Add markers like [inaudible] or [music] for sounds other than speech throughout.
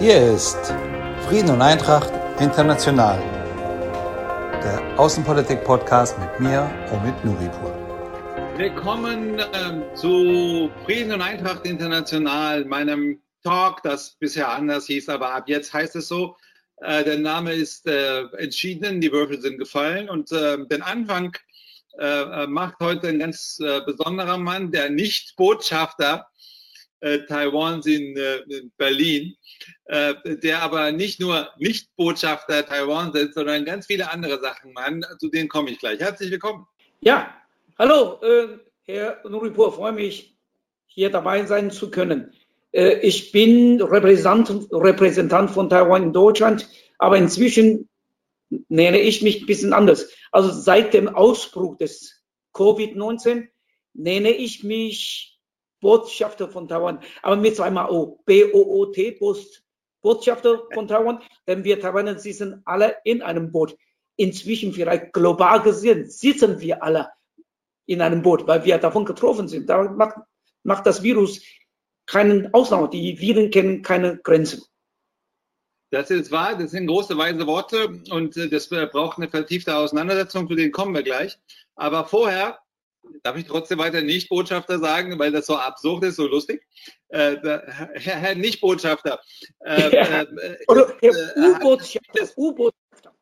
Hier ist Frieden und Eintracht International, der Außenpolitik-Podcast mit mir, Omid Nuripur. Willkommen äh, zu Frieden und Eintracht International, meinem Talk, das bisher anders hieß, aber ab jetzt heißt es so. Äh, der Name ist äh, entschieden, die Würfel sind gefallen und äh, den Anfang äh, macht heute ein ganz besonderer Mann, der nicht Botschafter äh, Taiwans in, in Berlin, der aber nicht nur nicht Botschafter Taiwans ist, sondern ganz viele andere Sachen Mann. Zu denen komme ich gleich. Herzlich willkommen. Ja, hallo, Herr Nuripur, freue mich, hier dabei sein zu können. ich bin Repräsentant, Repräsentant von Taiwan in Deutschland, aber inzwischen nenne ich mich ein bisschen anders. Also seit dem Ausbruch des Covid-19 nenne ich mich Botschafter von Taiwan, aber mit zweimal O, B-O-O-T, Botschafter von Taiwan, denn wir Taiwaner sitzen alle in einem Boot. Inzwischen vielleicht global gesehen sitzen wir alle in einem Boot, weil wir davon getroffen sind. Da macht, macht das Virus keinen Ausnahme. Die Viren kennen keine Grenzen. Das ist wahr, das sind große, weise Worte und äh, das äh, braucht eine vertiefte Auseinandersetzung, zu denen kommen wir gleich. Aber vorher darf ich trotzdem weiter Nicht-Botschafter sagen, weil das so absurd ist, so lustig. Äh, Herr, Herr Nicht-Botschafter. Äh, ja. äh, Oder Herr U-Botschafter. U-Botschafter.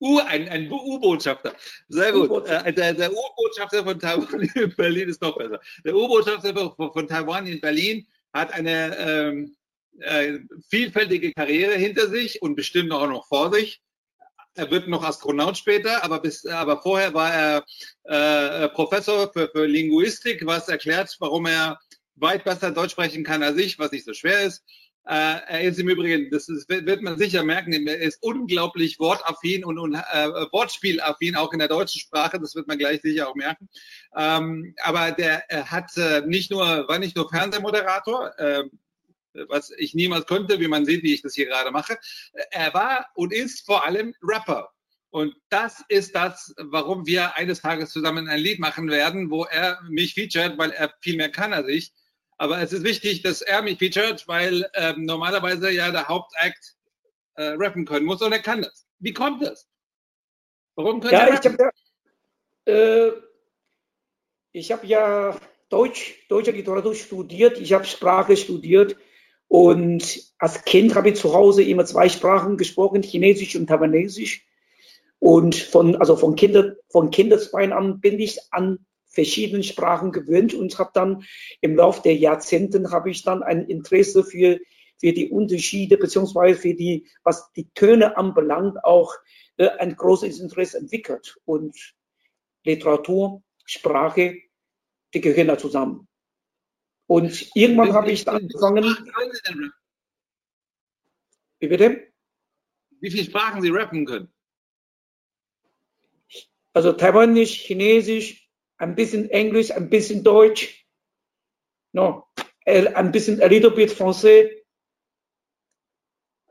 U, ein, ein U-Botschafter. Sehr gut. Äh, der, der U-Botschafter von Taiwan [laughs] in Berlin ist noch besser. Der U-Botschafter von, von Taiwan in Berlin hat eine ähm, äh, vielfältige Karriere hinter sich und bestimmt auch noch vor sich. Er wird noch Astronaut später, aber, bis, aber vorher war er äh, Professor für, für Linguistik, was erklärt, warum er weit besser Deutsch sprechen kann als ich, was nicht so schwer ist. Äh, er ist im Übrigen, das ist, wird man sicher merken, er ist unglaublich wortaffin und, und äh, wortspielaffin, auch in der deutschen Sprache, das wird man gleich sicher auch merken. Ähm, aber der hat äh, nicht nur, war nicht nur Fernsehmoderator, äh, was ich niemals konnte, wie man sieht, wie ich das hier gerade mache. Er war und ist vor allem Rapper. Und das ist das, warum wir eines Tages zusammen ein Lied machen werden, wo er mich featured, weil er viel mehr kann als ich. Aber es ist wichtig, dass er mich featured, weil ähm, normalerweise ja der Hauptakt äh, rappen können muss und er kann das. Wie kommt das? Warum könnte ja, er rappen? Ich habe äh, hab ja Deutsch, deutsche Literatur studiert, ich habe Sprache studiert und als Kind habe ich zu Hause immer zwei Sprachen gesprochen, Chinesisch und Taiwanesisch. Und von, also von, Kinder, von Kindesbein an bin ich an verschiedenen Sprachen gewöhnt und habe dann im Laufe der Jahrzehnten habe ich dann ein Interesse für, für die Unterschiede beziehungsweise für die, was die Töne anbelangt, auch äh, ein großes Interesse entwickelt. Und Literatur, Sprache, die gehören da zusammen. Und irgendwann habe ich dann angefangen. Wie bitte? Wie viele Sprachen Sie rappen können? Also Taiwanisch, Chinesisch, ein bisschen Englisch, ein bisschen Deutsch, no, ein bisschen, a little bit Français.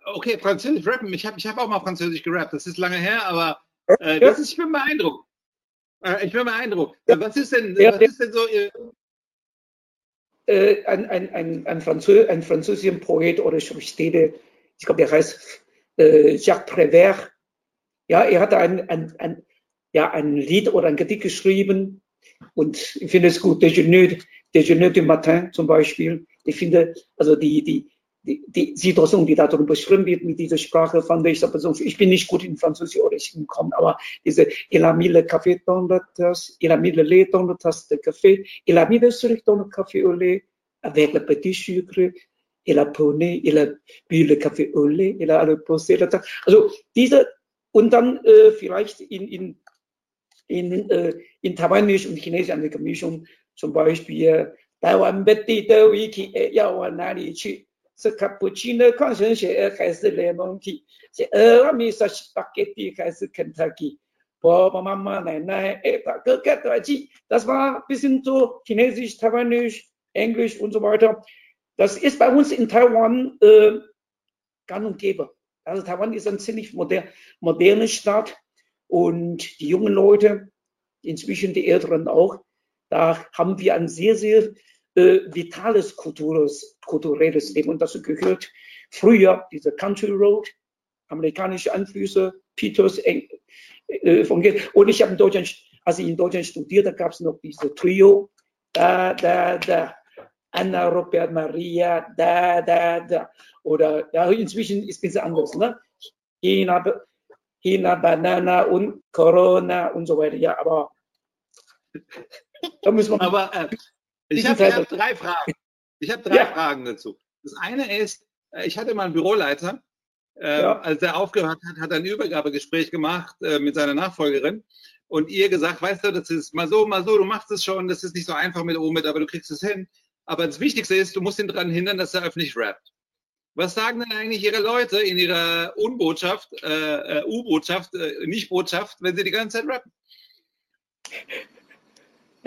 Okay, Französisch rappen. Ich habe ich hab auch mal Französisch gerappt. Das ist lange her, aber äh, das ist, ich bin beeindruckt. Äh, ich bin beeindruckt. Was ist denn, was ist denn so Ihr, äh, ein, ein, ein, ein, Franzö ein französischer Poet oder Schriftsteller, ich glaube, der heißt äh, Jacques Prévert. Ja, er hat ein, ein, ein, ja, ein Lied oder ein Gedicht geschrieben und ich finde es gut. Déjeuner, Déjeuner du Matin zum Beispiel. Ich finde, also die, die, die, die Situation, die darüber beschrieben wird mit dieser Sprache, fand ich persönlich, ich bin nicht gut in Französisch oder ich gekommen, aber diese Il a mis le café dans la tasse, il a mis le lait dans la tasse de café, il a mis le sucre le café au lait, avec le petit sucre, il a poney, il a bu le café au lait, il a reposé la. Also diese, und dann äh, vielleicht in, in, in, äh, in Taiwanisch und Chinesisch eine Gemischung, zum Beispiel, Taiwan, Wiki, ja, 去？是卡布奇诺矿泉水还是柠檬体？是俄阿米萨斯巴给蒂还是肯塔基？爸爸妈妈、奶奶、哎，大哥哥、大姐，das war ein bisschen so Chinesisch, Taiwanisch, Englisch und so weiter. Das ist bei uns in Taiwan äh, gang und gäbe. Also Taiwan ist eine ziemlich moder moderne Stadt und die jungen Leute, inzwischen die Älteren auch, da haben wir ein sehr, sehr äh, vitales kulturelles, kulturelles Leben. Und dazu gehört früher diese Country Road, amerikanische Einflüsse, Peters, äh, von Und ich habe in Deutschland, als ich in Deutschland studierte, gab es noch diese Trio, da, da, da, Anna, Robert, Maria, da, da, da. Oder ja, inzwischen ist es anders. Ne? China, China, Banana und Corona und so weiter. Ja, aber [laughs] da müssen wir. Aber äh, ich habe hab drei Fragen. Ich habe [laughs] drei ja. Fragen dazu. Das eine ist, äh, ich hatte mal einen Büroleiter, äh, ja. als er aufgehört hat, hat er ein Übergabegespräch gemacht äh, mit seiner Nachfolgerin und ihr gesagt, weißt du, das ist mal so, mal so, du machst es schon, das ist nicht so einfach mit Omid, aber du kriegst es hin. Aber das Wichtigste ist, du musst ihn daran hindern, dass er öffentlich rappt. Was sagen denn eigentlich Ihre Leute in ihrer Unbotschaft, äh, äh U-Botschaft, äh, Nicht-Botschaft, wenn sie die ganze Zeit rappen?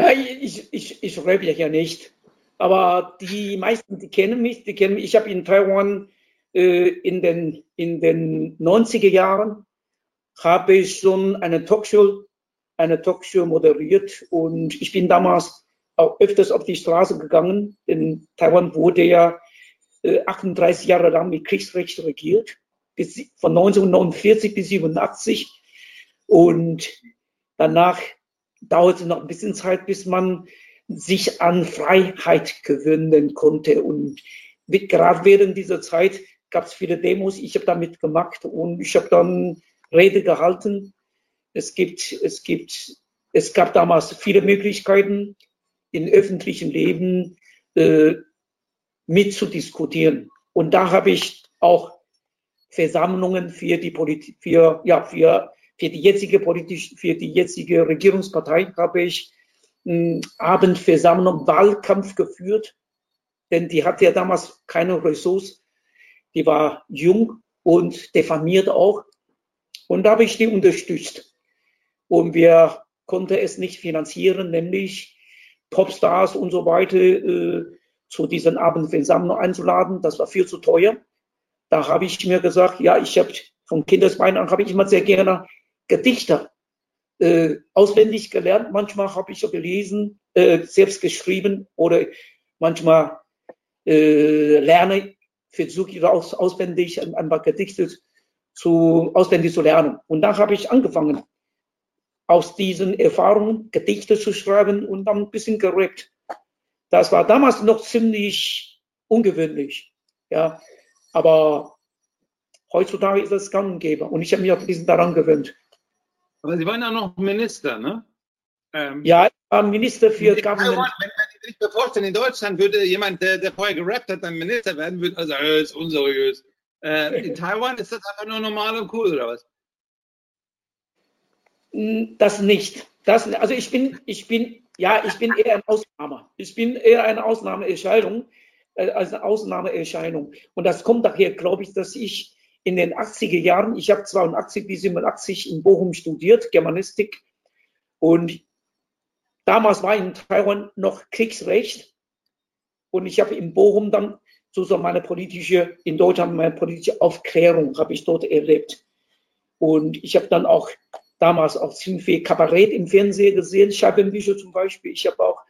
Ja, ich, ich, ich rappe ja nicht. Aber die meisten, die kennen mich, die kennen mich. Ich habe in Taiwan äh, in, den, in den 90er Jahren habe ich schon eine Talkshow, eine Talkshow moderiert und ich bin damals auch öfters auf die Straße gegangen. In Taiwan wurde ja äh, 38 Jahre lang mit Kriegsrecht regiert, bis, von 1949 bis 87. Und danach dauerte noch ein bisschen Zeit, bis man sich an Freiheit gewöhnen konnte. Und gerade während dieser Zeit gab es viele Demos. Ich habe damit gemacht und ich habe dann Rede gehalten. Es gibt, es gibt, es gab damals viele Möglichkeiten im öffentlichen Leben äh, mitzudiskutieren. Und da habe ich auch Versammlungen für die Politik, für, ja, für, für die jetzige politisch, für die jetzige Regierungspartei habe ich hm, Abendversammlung, Wahlkampf geführt, denn die hatte ja damals keine Ressource. Die war jung und diffamiert auch. Und da habe ich die unterstützt. Und wir konnten es nicht finanzieren, nämlich Popstars und so weiter äh, zu diesen Abendversammlungen einzuladen. Das war viel zu teuer. Da habe ich mir gesagt, ja, ich habe von Kindesbeinen an habe ich immer sehr gerne Gedichte äh, auswendig gelernt. Manchmal habe ich so gelesen, äh, selbst geschrieben oder manchmal äh, lerne, versuche ich aus, auswendig ein, ein paar Gedichte zu, auswendig zu lernen. Und dann habe ich angefangen, aus diesen Erfahrungen Gedichte zu schreiben und dann ein bisschen gerappt. Das war damals noch ziemlich ungewöhnlich. Ja, aber heutzutage ist es gang und gäbe. Und ich habe mich ein bisschen daran gewöhnt. Aber Sie waren ja noch Minister, ne? Ähm, ja, ich war Minister für Government. Taiwan, wenn, wenn ich mir vorstelle, in Deutschland würde jemand, der, der vorher gerappt hat, dann Minister werden, würde also, äh, ist unseriös. Äh, in [laughs] Taiwan ist das einfach nur normal und cool, oder was? Hm, das nicht. Das, also ich bin, ich bin, ja, ich bin eher ein Ausnahme. Ich bin eher eine Ausnahmeerscheinung, äh, als eine Ausnahmeerscheinung. Und das kommt daher, glaube ich, dass ich in den 80er Jahren, ich habe 82 bis 87 in Bochum studiert, Germanistik. Und damals war in Taiwan noch Kriegsrecht. Und ich habe in Bochum dann sozusagen meine politische, in Deutschland meine politische Aufklärung habe ich dort erlebt. Und ich habe dann auch damals auch ziemlich viel Kabarett im Fernsehen gesehen, Scheibenbücher zum Beispiel. Ich habe auch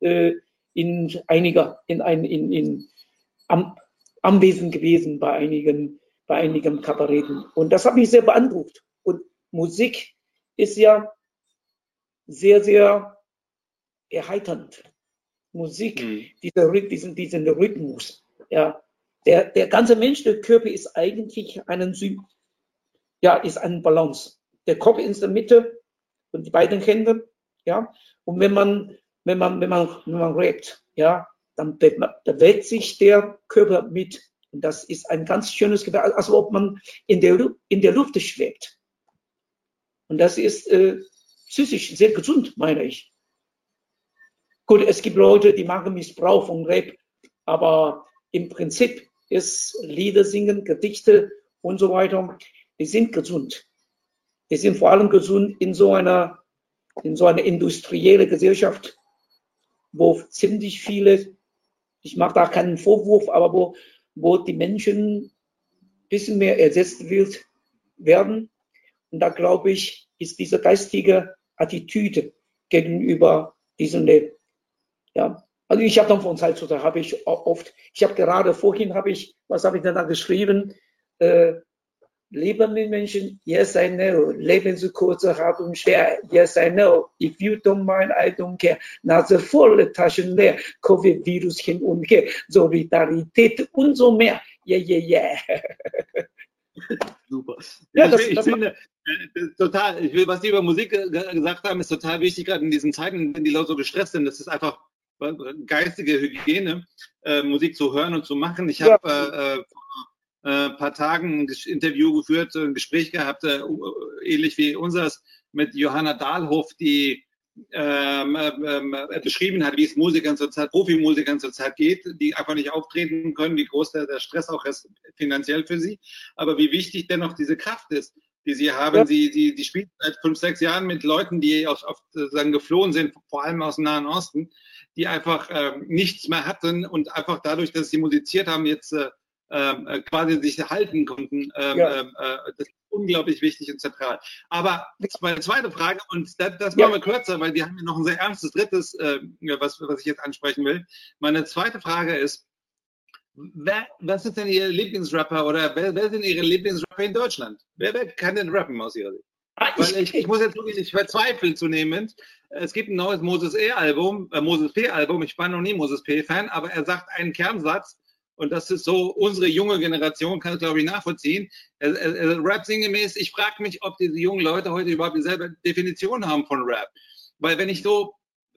äh, in einiger, in ein, in, in am, anwesend gewesen bei einigen, bei einigen Kabaretten. Und das hat mich sehr beeindruckt. Und Musik ist ja sehr, sehr erheiternd. Musik, mhm. dieser, diesen, diesen Rhythmus, ja. Der, der ganze Mensch, der Körper ist eigentlich einen, ja, ist ein Balance der Kopf in der Mitte und die beiden Hände, ja. Und wenn man, wenn man, wenn man, wenn man redet, ja, dann bewegt sich der Körper mit. Und das ist ein ganz schönes Gefühl, als ob man in der, in der Luft schwebt. Und das ist äh, psychisch sehr gesund, meine ich. Gut, es gibt Leute, die machen Missbrauch von Rap, aber im Prinzip ist Lieder singen, Gedichte und so weiter, die sind gesund. Wir sind vor allem gesund in so einer, in so einer industrielle Gesellschaft, wo ziemlich viele, ich mache da keinen Vorwurf, aber wo, wo die Menschen ein bisschen mehr ersetzt wird, werden. Und da glaube ich, ist diese geistige Attitüde gegenüber diesem Leben, ja, Also ich habe dann von Zeit zu Zeit habe ich oft, ich habe gerade vorhin habe ich, was habe ich denn da geschrieben? Äh, Mit Menschen, yes I know. Leben so kurz, hart und schwer, yes I know. If you don't mind, I don't care. Nase volle Taschen leer, Covid-Virus hin und her, Solidarität und so mehr. Yeah, yeah, yeah. Super. Ja, das, ich, das finde, äh, total, ich will, was Sie über Musik gesagt haben, ist total wichtig, gerade in diesen Zeiten, wenn die Leute so gestresst sind. Das ist einfach geistige Hygiene, äh, Musik zu hören und zu machen. Ich habe ja. äh, äh, paar Tagen ein Interview geführt, ein Gespräch gehabt, äh, ähnlich wie unseres, mit Johanna Dahlhoff, die ähm, ähm, äh, beschrieben hat, wie es Musikern zurzeit, Profimusikern zurzeit geht, die einfach nicht auftreten können, wie groß der, der Stress auch ist finanziell für sie, aber wie wichtig dennoch diese Kraft ist, die sie haben. Ja. Sie, die, die spielen seit fünf, sechs Jahren mit Leuten, die auf, auf sagen, geflohen sind, vor allem aus dem Nahen Osten, die einfach äh, nichts mehr hatten und einfach dadurch, dass sie musiziert haben, jetzt äh, ähm, äh, quasi sich halten konnten. Ähm, ja. Ähm, äh, das ist unglaublich wichtig und zentral. Aber meine zweite Frage, und das, das machen wir kürzer, weil wir haben hier noch ein sehr ernstes drittes, äh, was, was ich jetzt ansprechen will. Meine zweite Frage ist, Wer, was ist denn Ihr Lieblingsrapper oder wer, wer sind Ihre Lieblingsrapper in Deutschland? Wer, wer kann denn rappen aus Ihrer Sicht? Ah, Weil ich, [laughs] ich, muss jetzt wirklich, ich verzweifle zunehmend. Es gibt ein neues Moses E-Album, äh, Moses P-Album. Ich war noch nie Moses P-Fan, aber er sagt einen Kernsatz, und das ist so, unsere junge Generation kann es, glaube ich, nachvollziehen. Er, er Rap sinngemäß, ich frage mich, ob diese jungen Leute heute überhaupt dieselbe Definition haben von Rap. Weil wenn ich so,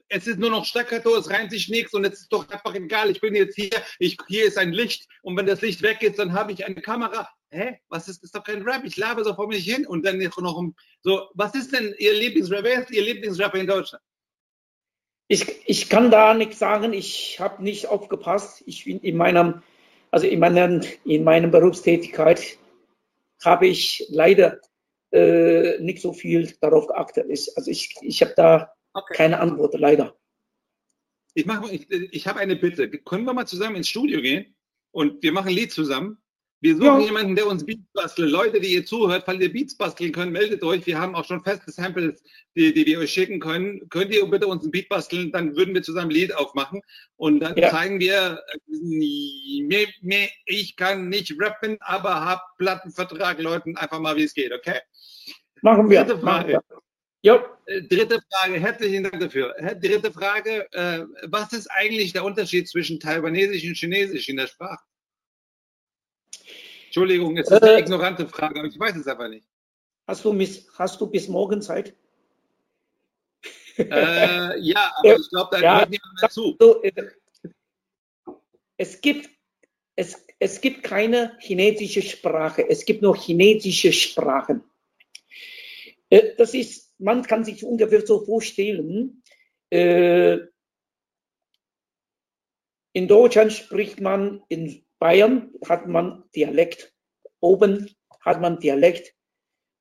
es ist nur noch Staccato, es reimt sich nichts und es ist doch einfach egal, ich bin jetzt hier, ich, hier ist ein Licht und wenn das Licht weg ist, dann habe ich eine Kamera. Hä? Was ist, das ist doch kein Rap, ich labe so vor mich hin und dann noch so, was ist denn Ihr Lieblingsrapper, wer ist Ihr Lieblingsrapper in Deutschland? Ich, ich kann da nichts sagen, ich habe nicht aufgepasst. Ich bin in meinem also in, meiner, in meiner Berufstätigkeit habe ich leider äh, nicht so viel darauf geachtet. Ich, also ich, ich habe da okay. keine Antwort, leider. Ich, ich, ich habe eine Bitte. Können wir mal zusammen ins Studio gehen und wir machen ein Lied zusammen? Wir suchen ja. jemanden, der uns Beats bastelt. Leute, die ihr zuhört, falls ihr Beats basteln könnt, meldet euch. Wir haben auch schon feste Samples, die, die wir euch schicken können. Könnt ihr bitte uns ein Beat basteln, dann würden wir zusammen ein Lied aufmachen. Und dann ja. zeigen wir, äh, ich kann nicht rappen, aber hab Plattenvertrag, Leuten einfach mal, wie es geht, okay? Machen wir. Dritte Frage. Ja. Äh, dritte Frage, herzlichen Dank dafür. Dritte Frage, äh, was ist eigentlich der Unterschied zwischen Taiwanesisch und Chinesisch in der Sprache? Entschuldigung, es ist eine äh, ignorante Frage, aber ich weiß es einfach nicht. Hast du, bis, hast du bis morgen Zeit? Äh, ja, [laughs] aber ich glaube, da ja, hört niemand mehr zu. Äh, es gibt, es, es gibt keine chinesische Sprache, es gibt nur chinesische Sprachen. Äh, das ist, man kann sich ungefähr so vorstellen, äh, in Deutschland spricht man in Bayern hat man Dialekt. Oben hat man Dialekt.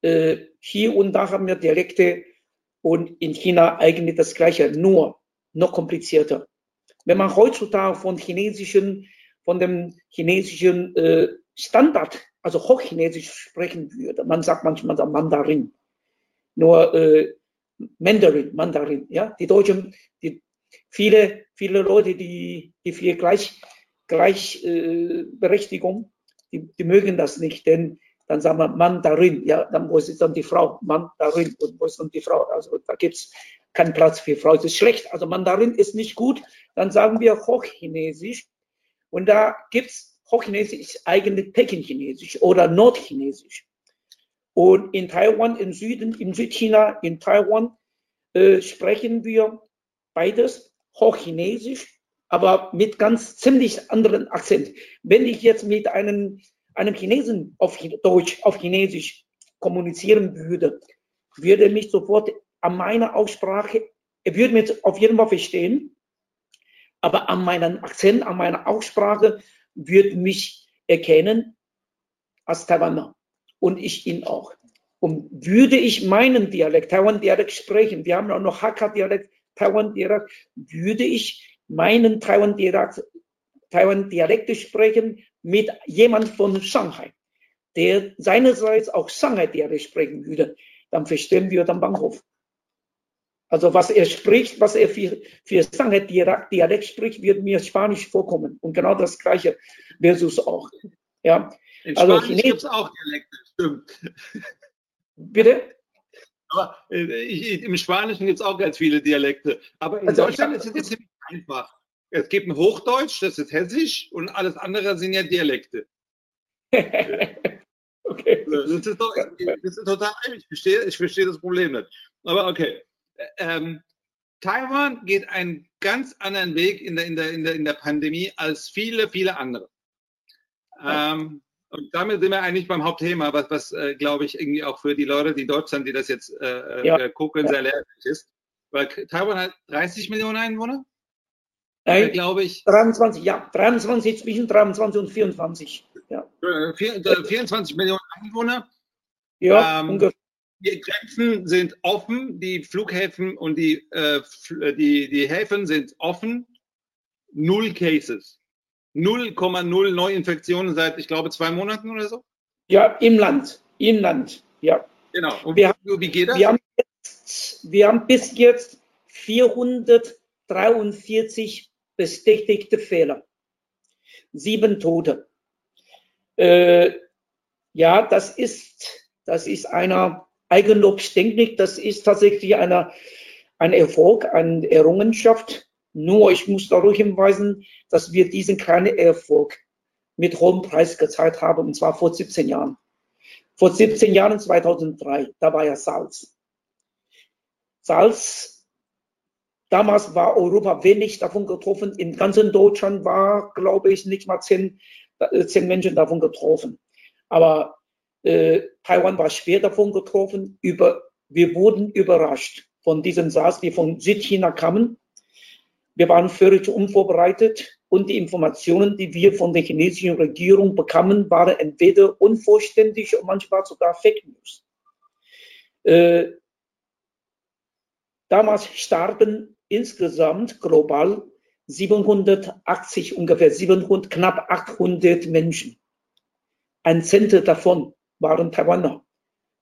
Äh, hier und da haben wir Dialekte und in China eigentlich das Gleiche, nur noch komplizierter. Wenn man heutzutage von chinesischen, von dem chinesischen äh, Standard, also Hochchinesisch sprechen würde, man sagt manchmal Mandarin, nur äh, Mandarin, Mandarin, ja, die Deutschen, die, viele, viele Leute, die, die viel gleich Gleichberechtigung, die, die mögen das nicht, denn dann sagen wir Mann darin, ja, dann wo ist dann die Frau, Mann darin und wo ist dann die Frau? Also da gibt es keinen Platz für Frau, das ist schlecht. Also Mandarin ist nicht gut, dann sagen wir Hochchinesisch und da gibt es Hochchinesisch eigentlich Peking-Chinesisch oder Nordchinesisch. Und in Taiwan, im Süden, in Südchina, in Taiwan äh, sprechen wir beides Hochchinesisch aber mit ganz ziemlich anderen Akzent. Wenn ich jetzt mit einem, einem Chinesen auf Deutsch, auf Chinesisch kommunizieren würde, würde mich sofort an meiner Aussprache, er würde mich auf jeden Fall verstehen, aber an meinem Akzent, an meiner Aussprache würde mich erkennen als Taiwaner und ich ihn auch. Und würde ich meinen Dialekt, Taiwan-Dialekt sprechen, wir haben auch noch Hakka-Dialekt, Taiwan-Dialekt, würde ich meinen Taiwan-Dialekt Taiwan sprechen mit jemand von Shanghai, der seinerseits auch Shanghai-Dialekt sprechen würde, dann verstehen wir den Bahnhof. Also was er spricht, was er für, für Sanghe-Dialekt spricht, wird mir Spanisch vorkommen. Und genau das Gleiche versus auch. Ja. In also Spanisch gibt es auch Dialekte, stimmt. Bitte? Aber äh, ich, im Spanischen gibt es auch ganz viele Dialekte. Aber in also Deutschland ist es ziemlich einfach. Es gibt ein Hochdeutsch, das ist Hessisch und alles andere sind ja Dialekte. [laughs] okay. Das ist, doch, das ist total, ich verstehe, ich verstehe das Problem nicht. Aber okay. Ähm, Taiwan geht einen ganz anderen Weg in der, in der, in der, in der Pandemie als viele, viele andere. Ähm, und damit sind wir eigentlich beim Hauptthema, was, was äh, glaube ich, irgendwie auch für die Leute, die in Deutschland, die das jetzt äh, ja. Äh, gucken, sehr lehrreich ist. Weil Taiwan hat 30 Millionen Einwohner. Nein, glaube ich. 23, ja, 23, zwischen 23 und 24. Ja. 24 äh, Millionen Einwohner. Ja, ähm, ungefähr. Die Grenzen sind offen, die Flughäfen und die, äh, die, die Häfen sind offen. Null Cases. 0,0 Neuinfektionen seit, ich glaube, zwei Monaten oder so? Ja, im Land. Im Land, ja. Genau. Und wir, wie geht das? Wir haben, jetzt, wir haben bis jetzt 443 bestätigte Fehler. Sieben Tote. Äh, ja, das ist, das ist einer Eigenlob stinkt nicht. Das ist tatsächlich einer, ein Erfolg, eine Errungenschaft nur ich muss darauf hinweisen, dass wir diesen kleinen Erfolg mit hohem Preis gezeigt haben, und zwar vor 17 Jahren. Vor 17 Jahren, 2003, da war ja SARS. SARS, damals war Europa wenig davon getroffen. In ganzen Deutschland war, glaube ich, nicht mal zehn, äh, zehn Menschen davon getroffen. Aber äh, Taiwan war schwer davon getroffen. Über, wir wurden überrascht von diesen SARS, die von Südchina kamen wir waren völlig unvorbereitet und die Informationen, die wir von der chinesischen Regierung bekamen, waren entweder unvollständig und manchmal sogar Fake News. Äh, damals starben insgesamt global 780, ungefähr 700, knapp 800 Menschen. Ein Zehntel davon waren Taiwaner.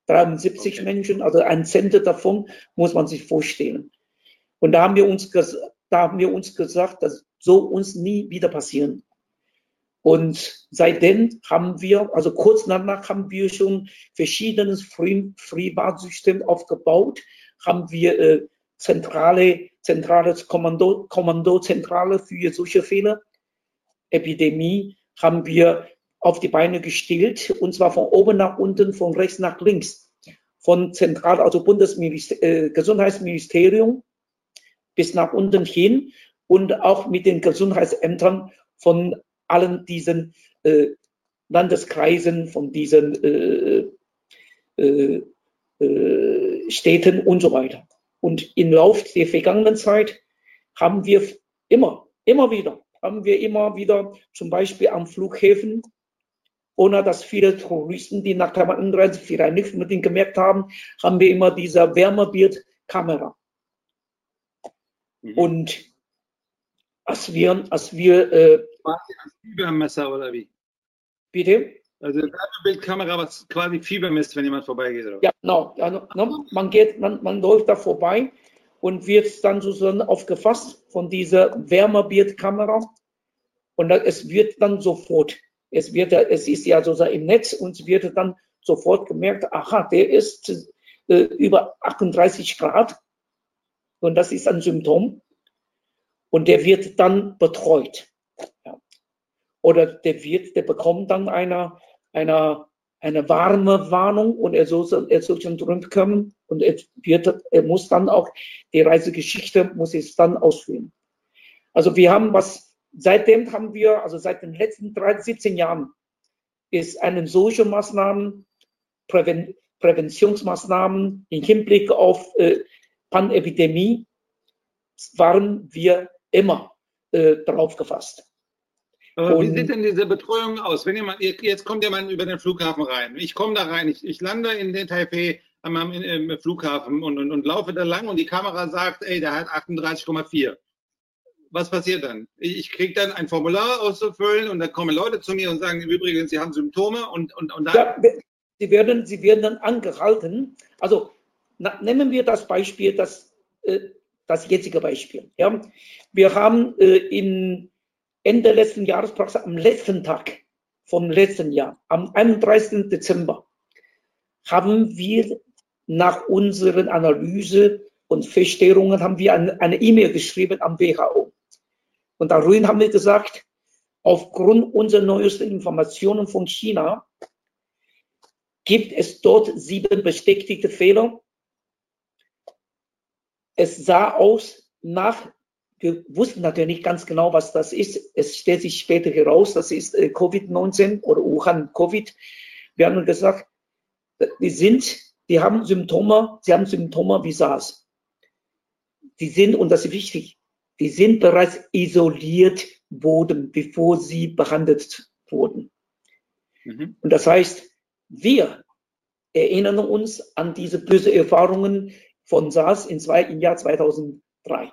73 okay. Menschen, also ein Zehntel davon muss man sich vorstellen. Und da haben wir uns da haben wir uns gesagt, das soll uns nie wieder passieren. Und seitdem haben wir, also kurz danach haben wir schon verschiedenes Free-Bad-System aufgebaut, haben wir äh, zentrale, zentrales Kommando, Kommandozentrale für solche Fälle. Epidemie haben wir auf die Beine gestellt, und zwar von oben nach unten, von rechts nach links. Von zentral, also Bundesgesundheitsministerium, äh, bis nach unten hin und auch mit den Gesundheitsämtern von allen diesen äh, Landeskreisen, von diesen äh, äh, äh, Städten und so weiter. Und im Laufe der vergangenen Zeit haben wir immer, immer wieder, haben wir immer wieder zum Beispiel am Flughäfen, ohne dass viele Touristen, die nach Taiwan einreisen, vielleicht nicht unbedingt gemerkt haben, haben wir immer diese Wärmebildkamera. Mhm. Und als wir, als wir äh, quasi als Fiebermesser oder wie? Bitte? Also eine Bildkamera, was quasi Fieber misst, wenn jemand vorbeigeht. Oder? Ja, genau. No, man geht, man, man läuft da vorbei und wird dann sozusagen aufgefasst von dieser Wärmebildkamera und es wird dann sofort, es wird, es ist ja sozusagen im Netz und es wird dann sofort gemerkt, aha, der ist äh, über 38 Grad und das ist ein Symptom. Und der wird dann betreut. Ja. Oder der wird, der bekommt dann eine, eine, eine warme Warnung und er soll, er soll schon zurückkommen und er, wird, er muss dann auch die Reisegeschichte muss es dann ausführen. Also wir haben was, seitdem haben wir, also seit den letzten 13, 17 Jahren ist eine solche Maßnahmen, Präven, Präventionsmaßnahmen im Hinblick auf äh, Pandemie waren wir immer äh, darauf gefasst. Aber wie sieht denn diese Betreuung aus? Wenn jemand, jetzt kommt jemand über den Flughafen rein. Ich komme da rein, ich, ich lande in den Taipei am, am Flughafen und, und, und laufe da lang und die Kamera sagt, ey, der hat 38,4. Was passiert dann? Ich, ich kriege dann ein Formular auszufüllen und dann kommen Leute zu mir und sagen, übrigens, sie haben Symptome und, und, und dann. Ja, sie, werden, sie werden dann angehalten. Also na, nehmen wir das Beispiel, dass äh, das jetzige Beispiel. Ja. Wir haben äh, im Ende letzten Jahres, praktisch am letzten Tag vom letzten Jahr, am 31. Dezember, haben wir nach unseren Analyse und Feststellungen haben wir eine E-Mail geschrieben am WHO. Und darin haben wir gesagt, aufgrund unserer neuesten Informationen von China gibt es dort sieben bestätigte Fehler. Es sah aus nach, wir wussten natürlich nicht ganz genau, was das ist. Es stellt sich später heraus, das ist äh, Covid-19 oder Wuhan-Covid. Wir haben gesagt, die sind, die haben Symptome, sie haben Symptome wie SARS. Die sind, und das ist wichtig, die sind bereits isoliert worden, bevor sie behandelt wurden. Mhm. Und das heißt, wir erinnern uns an diese bösen Erfahrungen von SARS in zwei, im Jahr 2003.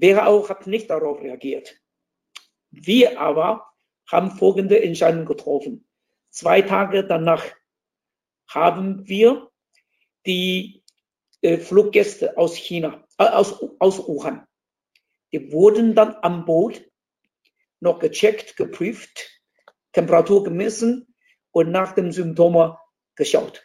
Auch hat nicht darauf reagiert. Wir aber haben folgende Entscheidung getroffen. Zwei Tage danach haben wir die äh, Fluggäste aus China, äh, aus, aus Wuhan. Die wurden dann am Boot noch gecheckt, geprüft, Temperatur gemessen und nach den Symptomen geschaut.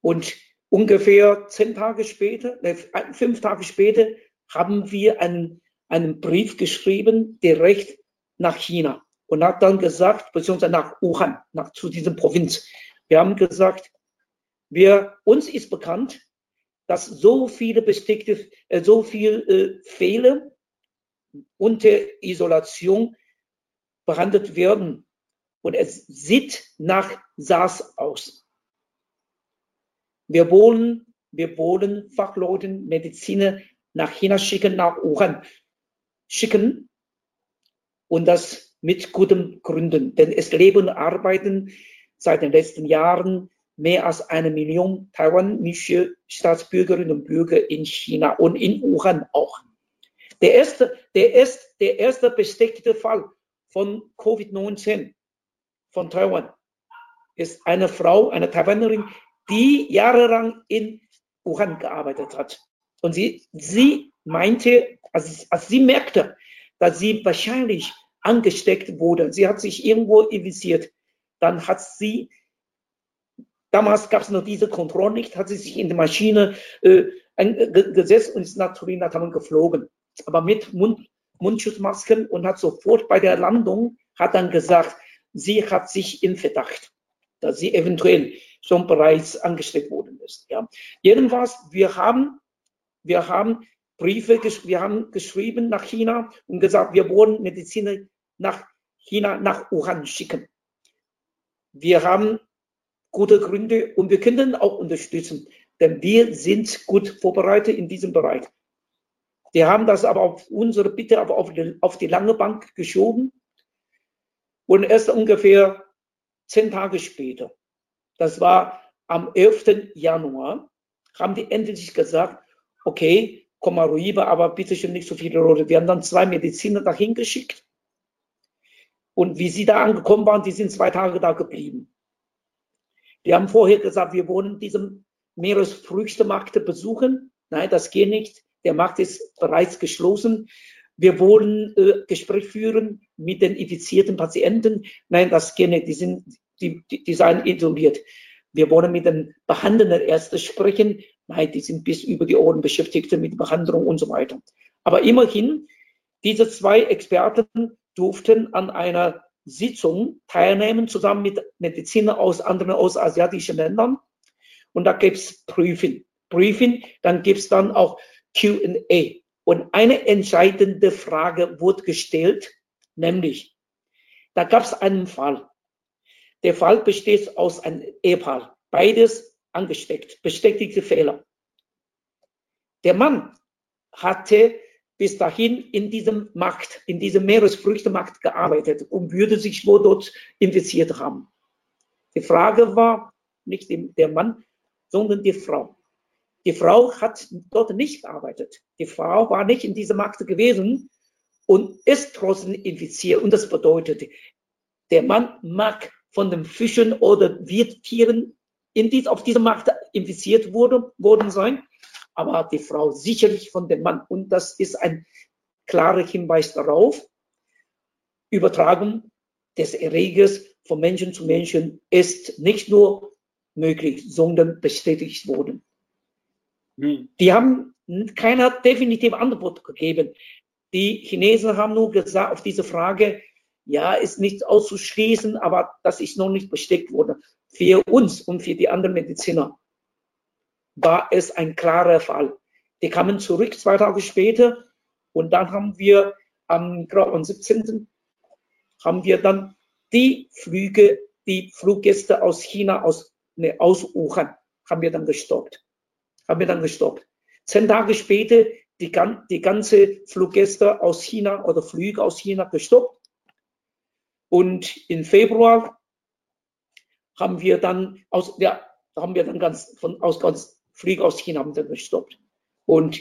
Und ungefähr zehn Tage später, äh, fünf Tage später, haben wir einen, einen Brief geschrieben, direkt nach China und hat dann gesagt, beziehungsweise nach Wuhan, nach, zu diesem Provinz. Wir haben gesagt, wir, uns ist bekannt, dass so viele bestickte, äh, so viele äh, Fehler unter Isolation behandelt werden. Und es sieht nach SARS aus. Wir wollen, wir wollen Fachleuten, Mediziner nach China schicken, nach Wuhan schicken. Und das mit guten Gründen, denn es leben und arbeiten seit den letzten Jahren mehr als eine Million taiwanische Staatsbürgerinnen und Bürger in China und in Wuhan auch. Der erste, der erste, der erste bestätigte Fall von Covid-19 von Taiwan ist eine Frau, eine Taiwanerin, die jahrelang in Wuhan gearbeitet hat. Und sie, sie meinte, als, als sie merkte, dass sie wahrscheinlich angesteckt wurde. Sie hat sich irgendwo infiziert. Dann hat sie, damals gab es noch diese Kontrolle nicht, hat sie sich in die Maschine äh, gesetzt und ist nach Turin, nach geflogen. Aber mit Mund, Mundschutzmasken und hat sofort bei der Landung, hat dann gesagt, sie hat sich in Verdacht, dass sie eventuell schon bereits angesteckt worden ist. Ja. Jedenfalls, wir haben, wir haben Briefe, wir haben geschrieben nach China und gesagt, wir wollen Mediziner nach China, nach Wuhan schicken. Wir haben gute Gründe und wir können auch unterstützen, denn wir sind gut vorbereitet in diesem Bereich. Wir haben das aber auf unsere Bitte aber auf die, auf die lange Bank geschoben und erst ungefähr zehn Tage später, das war am 11. Januar, haben die endlich gesagt, okay, komm mal rüber, aber bitte schon nicht so viele Leute. Wir haben dann zwei Mediziner dahin geschickt und wie sie da angekommen waren, die sind zwei Tage da geblieben. Die haben vorher gesagt, wir wollen diesen Meeresfrüchtemarkt besuchen. Nein, das geht nicht. Der Markt ist bereits geschlossen. Wir wollen äh, Gespräch führen mit den infizierten Patienten. Nein, das geht nicht. Die sind, die, die, die seien isoliert. Wir wollen mit den behandelnden Ärzten sprechen. Nein, die sind bis über die Ohren beschäftigt mit Behandlung und so weiter. Aber immerhin, diese zwei Experten durften an einer Sitzung teilnehmen, zusammen mit Medizinern aus anderen ostasiatischen Ländern. Und da gibt es Briefing. Briefing, dann gibt es dann auch QA. Und eine entscheidende Frage wurde gestellt, nämlich, da gab es einen Fall. Der Fall besteht aus einem Ehepaar, beides angesteckt, bestätigte Fehler. Der Mann hatte bis dahin in diesem Markt, in diesem Meeresfrüchtemarkt gearbeitet und würde sich wohl dort investiert haben. Die Frage war nicht der Mann, sondern die Frau. Die Frau hat dort nicht gearbeitet. Die Frau war nicht in diesem Markt gewesen und ist trotzdem infiziert. Und das bedeutet, der Mann mag von den Fischen oder Wildtieren in dies, auf diesem Markt infiziert wurde, worden sein, aber die Frau sicherlich von dem Mann. Und das ist ein klarer Hinweis darauf, Übertragung des Erregers von Menschen zu Menschen ist nicht nur möglich, sondern bestätigt worden. Hm. Die haben keine definitive Antwort gegeben. Die Chinesen haben nur gesagt auf diese Frage, ja, ist nicht auszuschließen, aber das ist noch nicht bestätigt worden. Für uns und für die anderen Mediziner war es ein klarer Fall. Die kamen zurück zwei Tage später und dann haben wir am, am 17. haben wir dann die Flüge, die Fluggäste aus China, aus, ne, aus Wuhan, haben wir dann gestoppt. Haben wir dann gestoppt. Zehn Tage später die, die ganze Fluggäste aus China oder Flüge aus China gestoppt. Und im Februar haben wir dann aus, ja, haben wir dann ganz von aus ganz Flüge aus China haben wir gestoppt. Und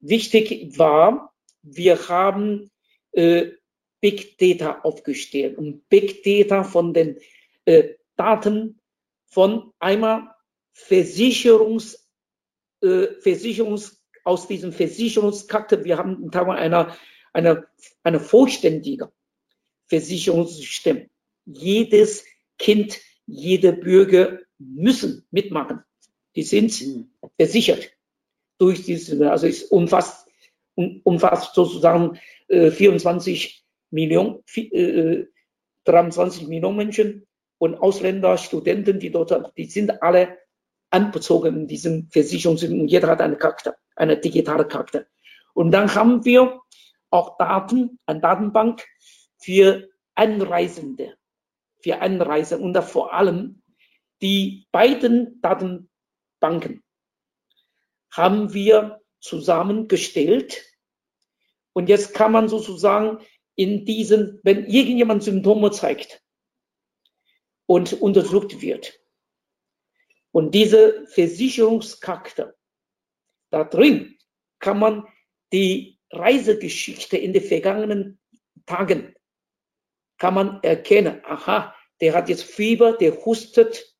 wichtig war, wir haben äh, Big Data aufgestellt und Big Data von den äh, Daten von einmal Versicherungs, äh, Versicherungs aus diesem Versicherungskarte. Wir haben in Taiwan eine, eine, eine vollständige Versicherungssystem. Jedes Kind, jeder Bürger müssen mitmachen. Die sind mhm. versichert durch diese, also es umfasst, umfasst sozusagen äh, 24 Millionen, äh, 23 Millionen Menschen und Ausländer, Studenten, die dort, die sind alle anbezogen in diesem Versicherungssystem. Jeder hat eine Karte, eine digitale Karte. Und dann haben wir auch Daten, eine Datenbank für Anreisende, für Anreisende und vor allem die beiden Datenbanken haben wir zusammengestellt. Und jetzt kann man sozusagen in diesen, wenn irgendjemand Symptome zeigt und unterdrückt wird, und diese Versicherungskarte, da drin kann man die Reisegeschichte in den vergangenen Tagen, kann man erkennen, aha, der hat jetzt Fieber, der hustet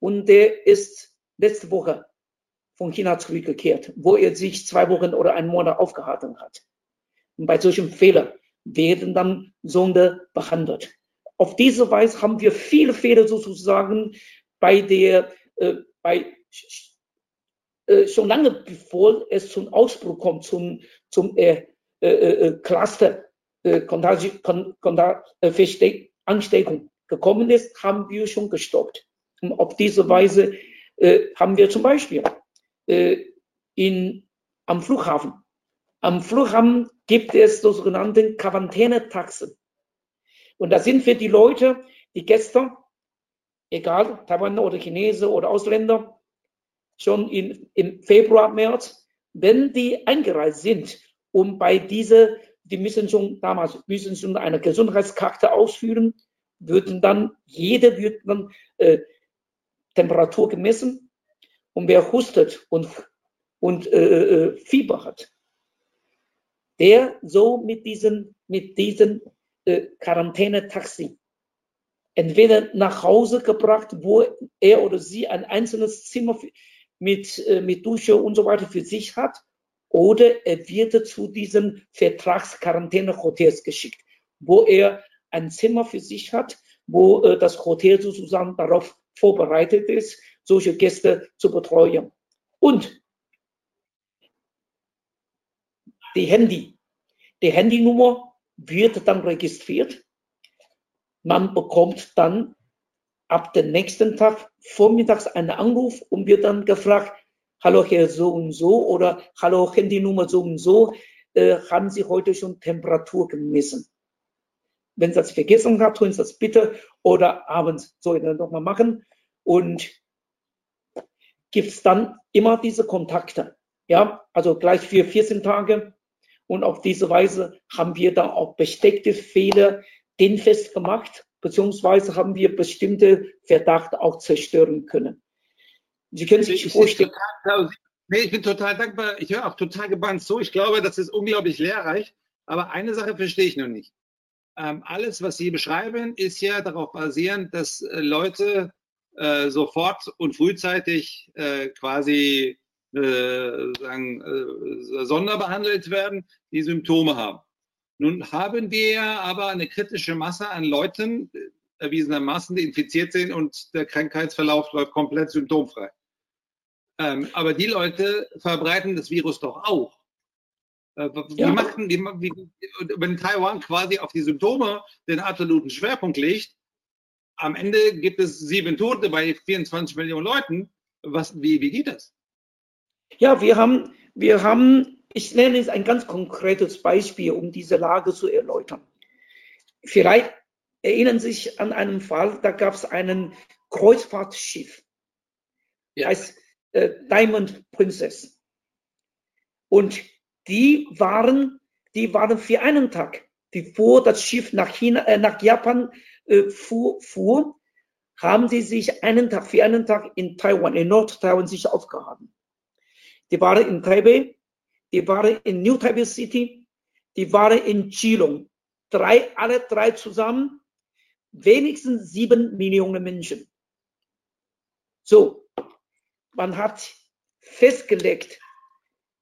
und der ist letzte Woche von China zurückgekehrt, wo er sich zwei Wochen oder einen Monat aufgehalten hat. Und bei solchen Fehlern werden dann Sonde behandelt. Auf diese Weise haben wir viele Fehler sozusagen bei der, äh, bei, äh, schon lange bevor es zum Ausbruch kommt, zum, zum äh, äh, äh Cluster, äh, Ansteckung gekommen ist, haben wir schon gestoppt. Und auf diese Weise äh, haben wir zum Beispiel äh, in, am Flughafen am Flughafen gibt es so sogenannte Quarantänetaxen. Und das sind für die Leute, die gestern, egal, Taiwaner oder Chinesen oder Ausländer, schon in, im Februar, März, wenn die eingereist sind und bei dieser, die müssen schon damals, müssen schon eine Gesundheitskarte ausführen, würden dann, jeder wird dann äh, Temperatur gemessen und wer hustet und, und äh, äh Fieber hat, der so mit diesen, mit diesen äh, Quarantänetaxi entweder nach Hause gebracht, wo er oder sie ein einzelnes Zimmer mit, äh, mit Dusche und so weiter für sich hat, oder er wird zu diesen Vertragsquarantäne-Hotels geschickt, wo er ein Zimmer für sich hat, wo äh, das Hotel sozusagen darauf vorbereitet ist, solche Gäste zu betreuen. Und die Handy. Die Handynummer wird dann registriert. Man bekommt dann ab dem nächsten Tag vormittags einen Anruf und wird dann gefragt, hallo Herr so und so oder hallo Handynummer so und so, äh, haben Sie heute schon Temperatur gemessen? Wenn Sie das vergessen haben, tun Sie das bitte oder abends soll ich das nochmal machen und gibt es dann immer diese Kontakte. Ja, also gleich für 14 Tage und auf diese Weise haben wir dann auch besteckte Fehler den festgemacht, beziehungsweise haben wir bestimmte Verdacht auch zerstören können. Sie können sich ich, vorstellen. nee, ich bin total dankbar. Ich höre auch total gebannt zu. Ich glaube, das ist unglaublich lehrreich. Aber eine Sache verstehe ich noch nicht. Ähm, alles, was Sie beschreiben, ist ja darauf basierend, dass äh, Leute äh, sofort und frühzeitig äh, quasi äh, sagen, äh, sonderbehandelt werden, die Symptome haben. Nun haben wir aber eine kritische Masse an Leuten, äh, erwiesenermaßen, die infiziert sind und der Krankheitsverlauf läuft komplett symptomfrei. Ähm, aber die Leute verbreiten das Virus doch auch. Äh, wie ja. machen die, wie, wenn Taiwan quasi auf die Symptome den absoluten Schwerpunkt legt, am Ende gibt es sieben Tote bei 24 Millionen Leuten. Was, wie, wie geht das? Ja, wir haben, wir haben, ich nenne es ein ganz konkretes Beispiel, um diese Lage zu erläutern. Vielleicht erinnern Sie sich an einen Fall, da gab es einen Kreuzfahrtschiff, ja. heißt äh, Diamond Princess. Und die waren, die waren für einen Tag, bevor das Schiff nach, China, äh, nach Japan äh, fuhr, fuhr, haben sie sich einen Tag, für einen Tag in Taiwan, in Nord-Taiwan sich aufgehalten. Die waren in Taipei, die waren in New Taipei City, die waren in Geelong. Drei, alle drei zusammen, wenigstens sieben Millionen Menschen. So, man hat festgelegt,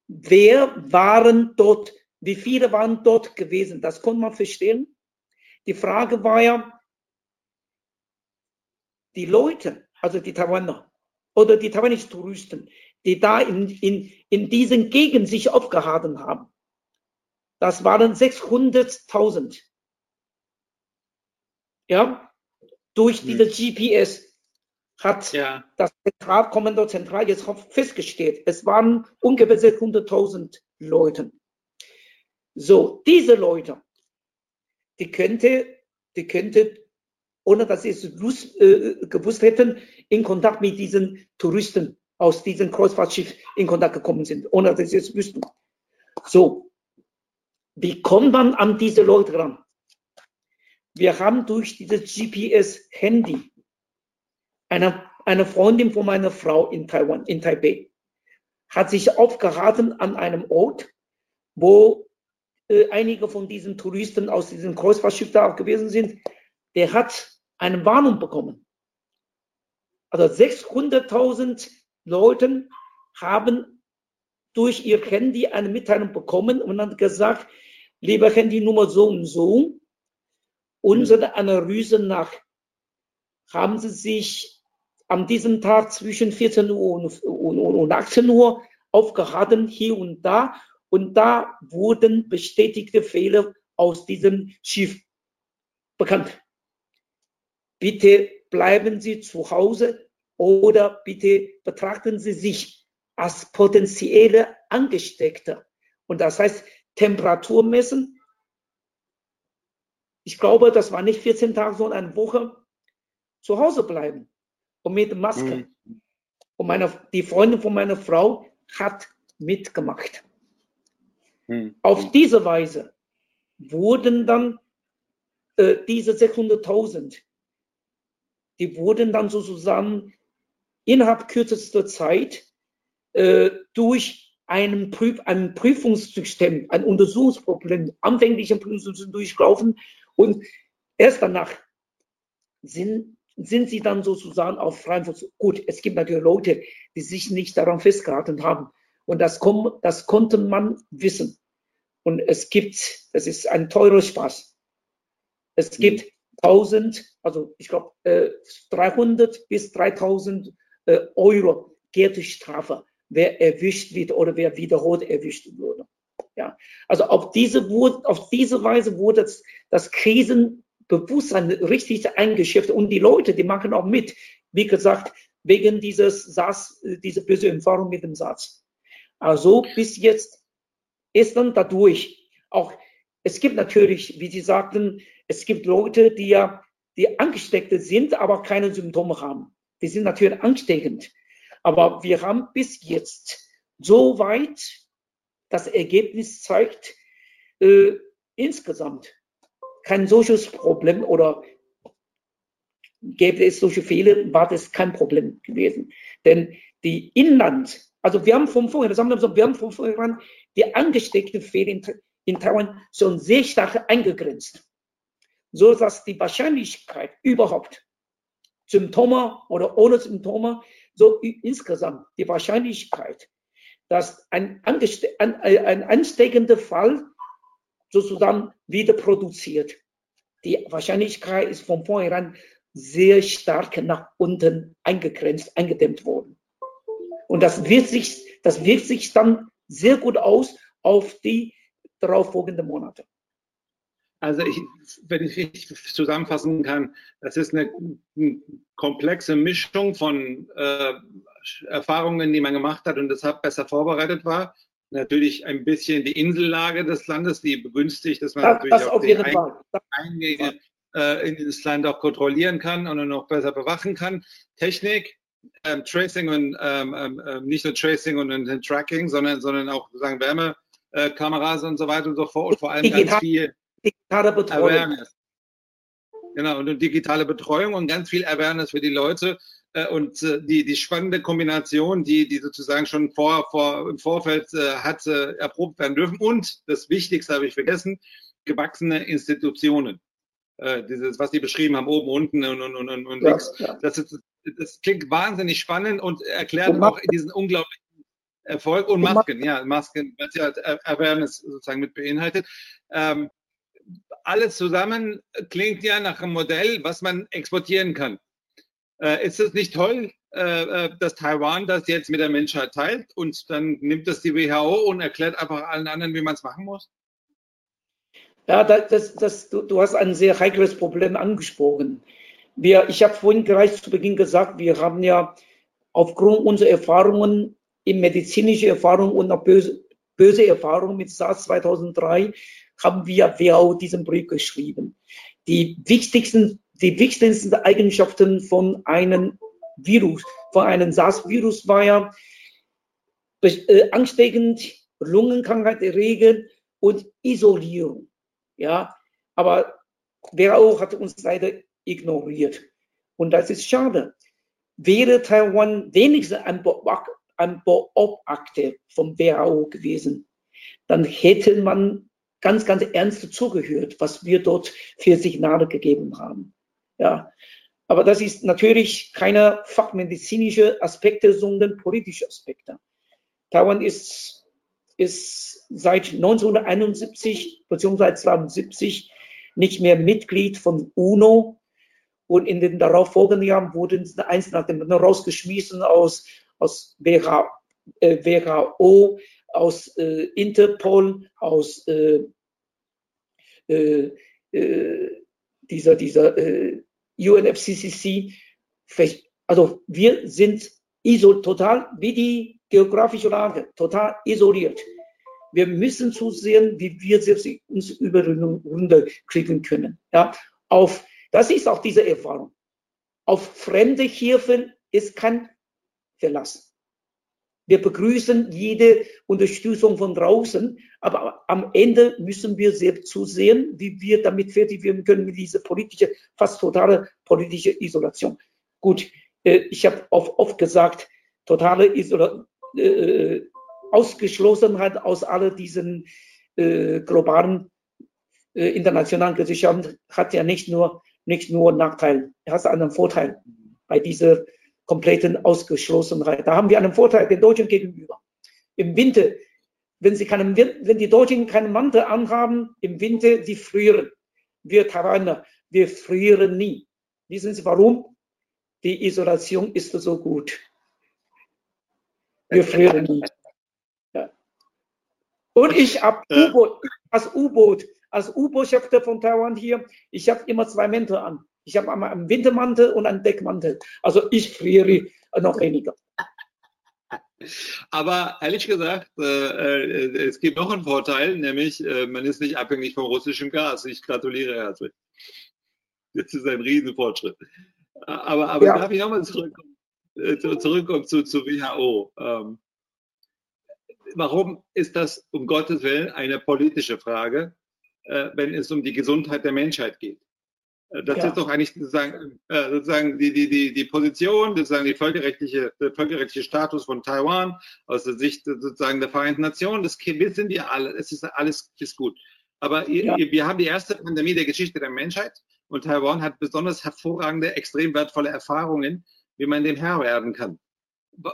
wer waren dort, wie viele waren dort gewesen. Das konnte man verstehen. Die Frage war ja, die Leute, also die Taiwaner oder die taiwanischen Touristen, die da in, in, in diesen Gegenden sich aufgehalten haben. Das waren 600.000. Ja, durch hm. diese GPS hat ja. das Zentralkommando Zentral jetzt festgestellt. Es waren ungefähr 600.000 Leute. So, diese Leute, die könnte, die könnte, ohne dass sie es äh, gewusst hätten, in Kontakt mit diesen Touristen aus diesem Kreuzfahrtschiff in Kontakt gekommen sind, ohne dass sie es wüssten. So, wie kommt man an diese Leute ran? Wir haben durch dieses GPS-Handy eine, eine Freundin von meiner Frau in Taiwan, in Taipei, hat sich aufgeraten an einem Ort, wo äh, einige von diesen Touristen aus diesem Kreuzfahrtschiff da gewesen sind. Der hat eine Warnung bekommen. Also 600.000 Leuten haben durch ihr Handy eine Mitteilung bekommen und dann gesagt, lieber Handynummer so und so, unsere Analyse nach haben sie sich an diesem Tag zwischen 14 Uhr und, und 18 Uhr aufgeraten, hier und da, und da wurden bestätigte Fehler aus diesem Schiff bekannt. Bitte bleiben Sie zu Hause, oder bitte betrachten Sie sich als potenzielle Angesteckte. Und das heißt, Temperatur messen. Ich glaube, das war nicht 14 Tage, sondern eine Woche zu Hause bleiben und mit Maske. Mhm. Und meine, die Freundin von meiner Frau hat mitgemacht. Mhm. Auf diese Weise wurden dann äh, diese 600.000, die wurden dann sozusagen innerhalb kürzester Zeit äh, durch einen, Prüf ein Prüfungssystem, ein Untersuchungsproblem, anfänglichen Prüfungssystem durchlaufen und erst danach sind, sind sie dann sozusagen auf Fuß. Gut, es gibt natürlich Leute, die sich nicht daran festgehalten haben. Und das, das konnte man wissen. Und es gibt, das ist ein teurer Spaß. Es gibt mhm. 1000, also ich glaube äh, 300 bis 3000 äh, Euro Geldstrafe, wer erwischt wird oder wer wiederholt erwischt wurde. Ja, also auf diese, auf diese Weise wurde das, das Krisenbewusstsein richtig eingeschäft und die Leute, die machen auch mit. Wie gesagt, wegen dieses SARS, diese böse Erfahrung mit dem SARS. Also bis jetzt ist dann dadurch auch, es gibt natürlich, wie Sie sagten, es gibt Leute, die ja, die Angesteckte sind, aber keine Symptome haben. Die sind natürlich ansteckend. Aber wir haben bis jetzt so weit das Ergebnis zeigt, äh, insgesamt kein solches Problem oder gäbe es solche Fehler, war das kein Problem gewesen. Denn die Inland, also wir haben von vorher, haben wir, haben von vornherein die angesteckten Fehler in, in Taiwan schon sehr stark eingegrenzt, so dass die Wahrscheinlichkeit überhaupt Symptome oder ohne Symptome. So insgesamt die Wahrscheinlichkeit, dass ein, ein ansteckender Fall sozusagen wieder produziert. Die Wahrscheinlichkeit ist von vornherein sehr stark nach unten eingegrenzt, eingedämmt worden. Und das wirkt sich, das wirkt sich dann sehr gut aus auf die darauffolgenden Monate. Also ich, wenn ich richtig zusammenfassen kann, das ist eine, komplexe Mischung von äh, Erfahrungen, die man gemacht hat und deshalb besser vorbereitet war. Natürlich ein bisschen die Insellage des Landes, die begünstigt, dass man das, natürlich das auch die Fall. Eingänge äh, in das Land auch kontrollieren kann und noch besser bewachen kann. Technik, ähm, Tracing und ähm, ähm, ähm nicht nur Tracing und, und Tracking, sondern, sondern auch sagen Wärmekameras und so weiter und so fort. Und vor allem Digital, ganz viel digitale Betreuung. Awareness. Genau, und digitale Betreuung und ganz viel Awareness für die Leute. Äh, und äh, die, die spannende Kombination, die, die sozusagen schon vor, vor, im Vorfeld äh, hat erprobt werden dürfen. Und das Wichtigste habe ich vergessen, gewachsene Institutionen. Dieses, was die beschrieben haben, oben, unten und, und, und, und ja, links. Ja. Das, ist, das klingt wahnsinnig spannend und erklärt und auch diesen unglaublichen Erfolg und Masken, ja, Masken, was ja Awareness sozusagen mit beinhaltet. Ähm, alles zusammen klingt ja nach einem Modell, was man exportieren kann. Äh, ist es nicht toll, äh, äh, dass Taiwan das jetzt mit der Menschheit teilt und dann nimmt das die WHO und erklärt einfach allen anderen, wie man es machen muss? Ja, das, das, du, du, hast ein sehr heikles Problem angesprochen. Wir, ich habe vorhin gleich zu Beginn gesagt, wir haben ja aufgrund unserer Erfahrungen, in medizinische Erfahrungen und auch böse, böse Erfahrungen mit SARS 2003, haben wir WHO diesen Brief geschrieben. Die wichtigsten, die wichtigsten Eigenschaften von einem Virus, von einem SARS-Virus war ja äh, ansteckend, Lungenkrankheit erregen und Isolierung. Ja, aber WHO hat uns leider ignoriert. Und das ist schade. Wäre Taiwan wenigstens ein, ein Beobakte vom WHO gewesen, dann hätte man ganz, ganz ernst zugehört, was wir dort für Signale gegeben haben. Ja. Aber das ist natürlich keine fachmedizinische Aspekte, sondern politische Aspekte. Taiwan ist, ist seit 1971 bzw. 1972 nicht mehr Mitglied von UNO und in den darauffolgenden Jahren wurden eins nach dem anderen rausgeschmissen aus, aus WHO, äh, aus äh, Interpol, aus äh, äh, äh dieser, dieser UNFCCC. Also wir sind isol total wie die geografische Lage, total isoliert. Wir müssen zusehen, wie wir selbst uns über Runde kriegen können. Ja, auf, das ist auch diese Erfahrung. Auf fremde Hilfen ist kein Verlass. Wir begrüßen jede Unterstützung von draußen, aber am Ende müssen wir selbst zusehen, wie wir damit fertig werden können mit dieser politische, fast totale politische Isolation. Gut, äh, ich habe oft, oft gesagt, totale Isolation, äh, Ausgeschlossenheit aus all diesen äh, globalen äh, internationalen Gesellschaften hat ja nicht nur, nicht nur Nachteile, er hat einen Vorteil bei dieser kompletten Ausgeschlossenheit. Da haben wir einen Vorteil den Deutschen gegenüber. Im Winter, wenn, sie keinen, wenn die Deutschen keinen Mantel anhaben, im Winter, sie frieren. Wir Taiwaner, wir frieren nie. Wissen Sie warum? Die Isolation ist so gut. Wir frieren nie. Ja. Und ich habe U-Boot, als U-Boot, als U-Botschafter von Taiwan hier, ich habe immer zwei Mäntel an. Ich habe einmal einen Wintermantel und einen Deckmantel. Also ich friere noch weniger. Aber ehrlich gesagt, äh, äh, es gibt noch einen Vorteil, nämlich äh, man ist nicht abhängig vom russischen Gas. Ich gratuliere herzlich. Das ist ein Riesenfortschritt. Aber, aber ja. darf ich nochmal zurückkommen, äh, zurückkommen zu, zu WHO? Ähm, warum ist das um Gottes Willen eine politische Frage, äh, wenn es um die Gesundheit der Menschheit geht? Äh, das ja. ist doch eigentlich sozusagen, äh, sozusagen die, die, die, die Position, sozusagen die völkerrechtliche, der völkerrechtliche Status von Taiwan aus der Sicht sozusagen der Vereinten Nationen. Das wissen wir alle. Es ist alles ist gut. Aber ja. wir haben die erste Pandemie der Geschichte der Menschheit Und Taiwan hat besonders hervorragende, extrem wertvolle Erfahrungen, wie man dem Herr werden kann.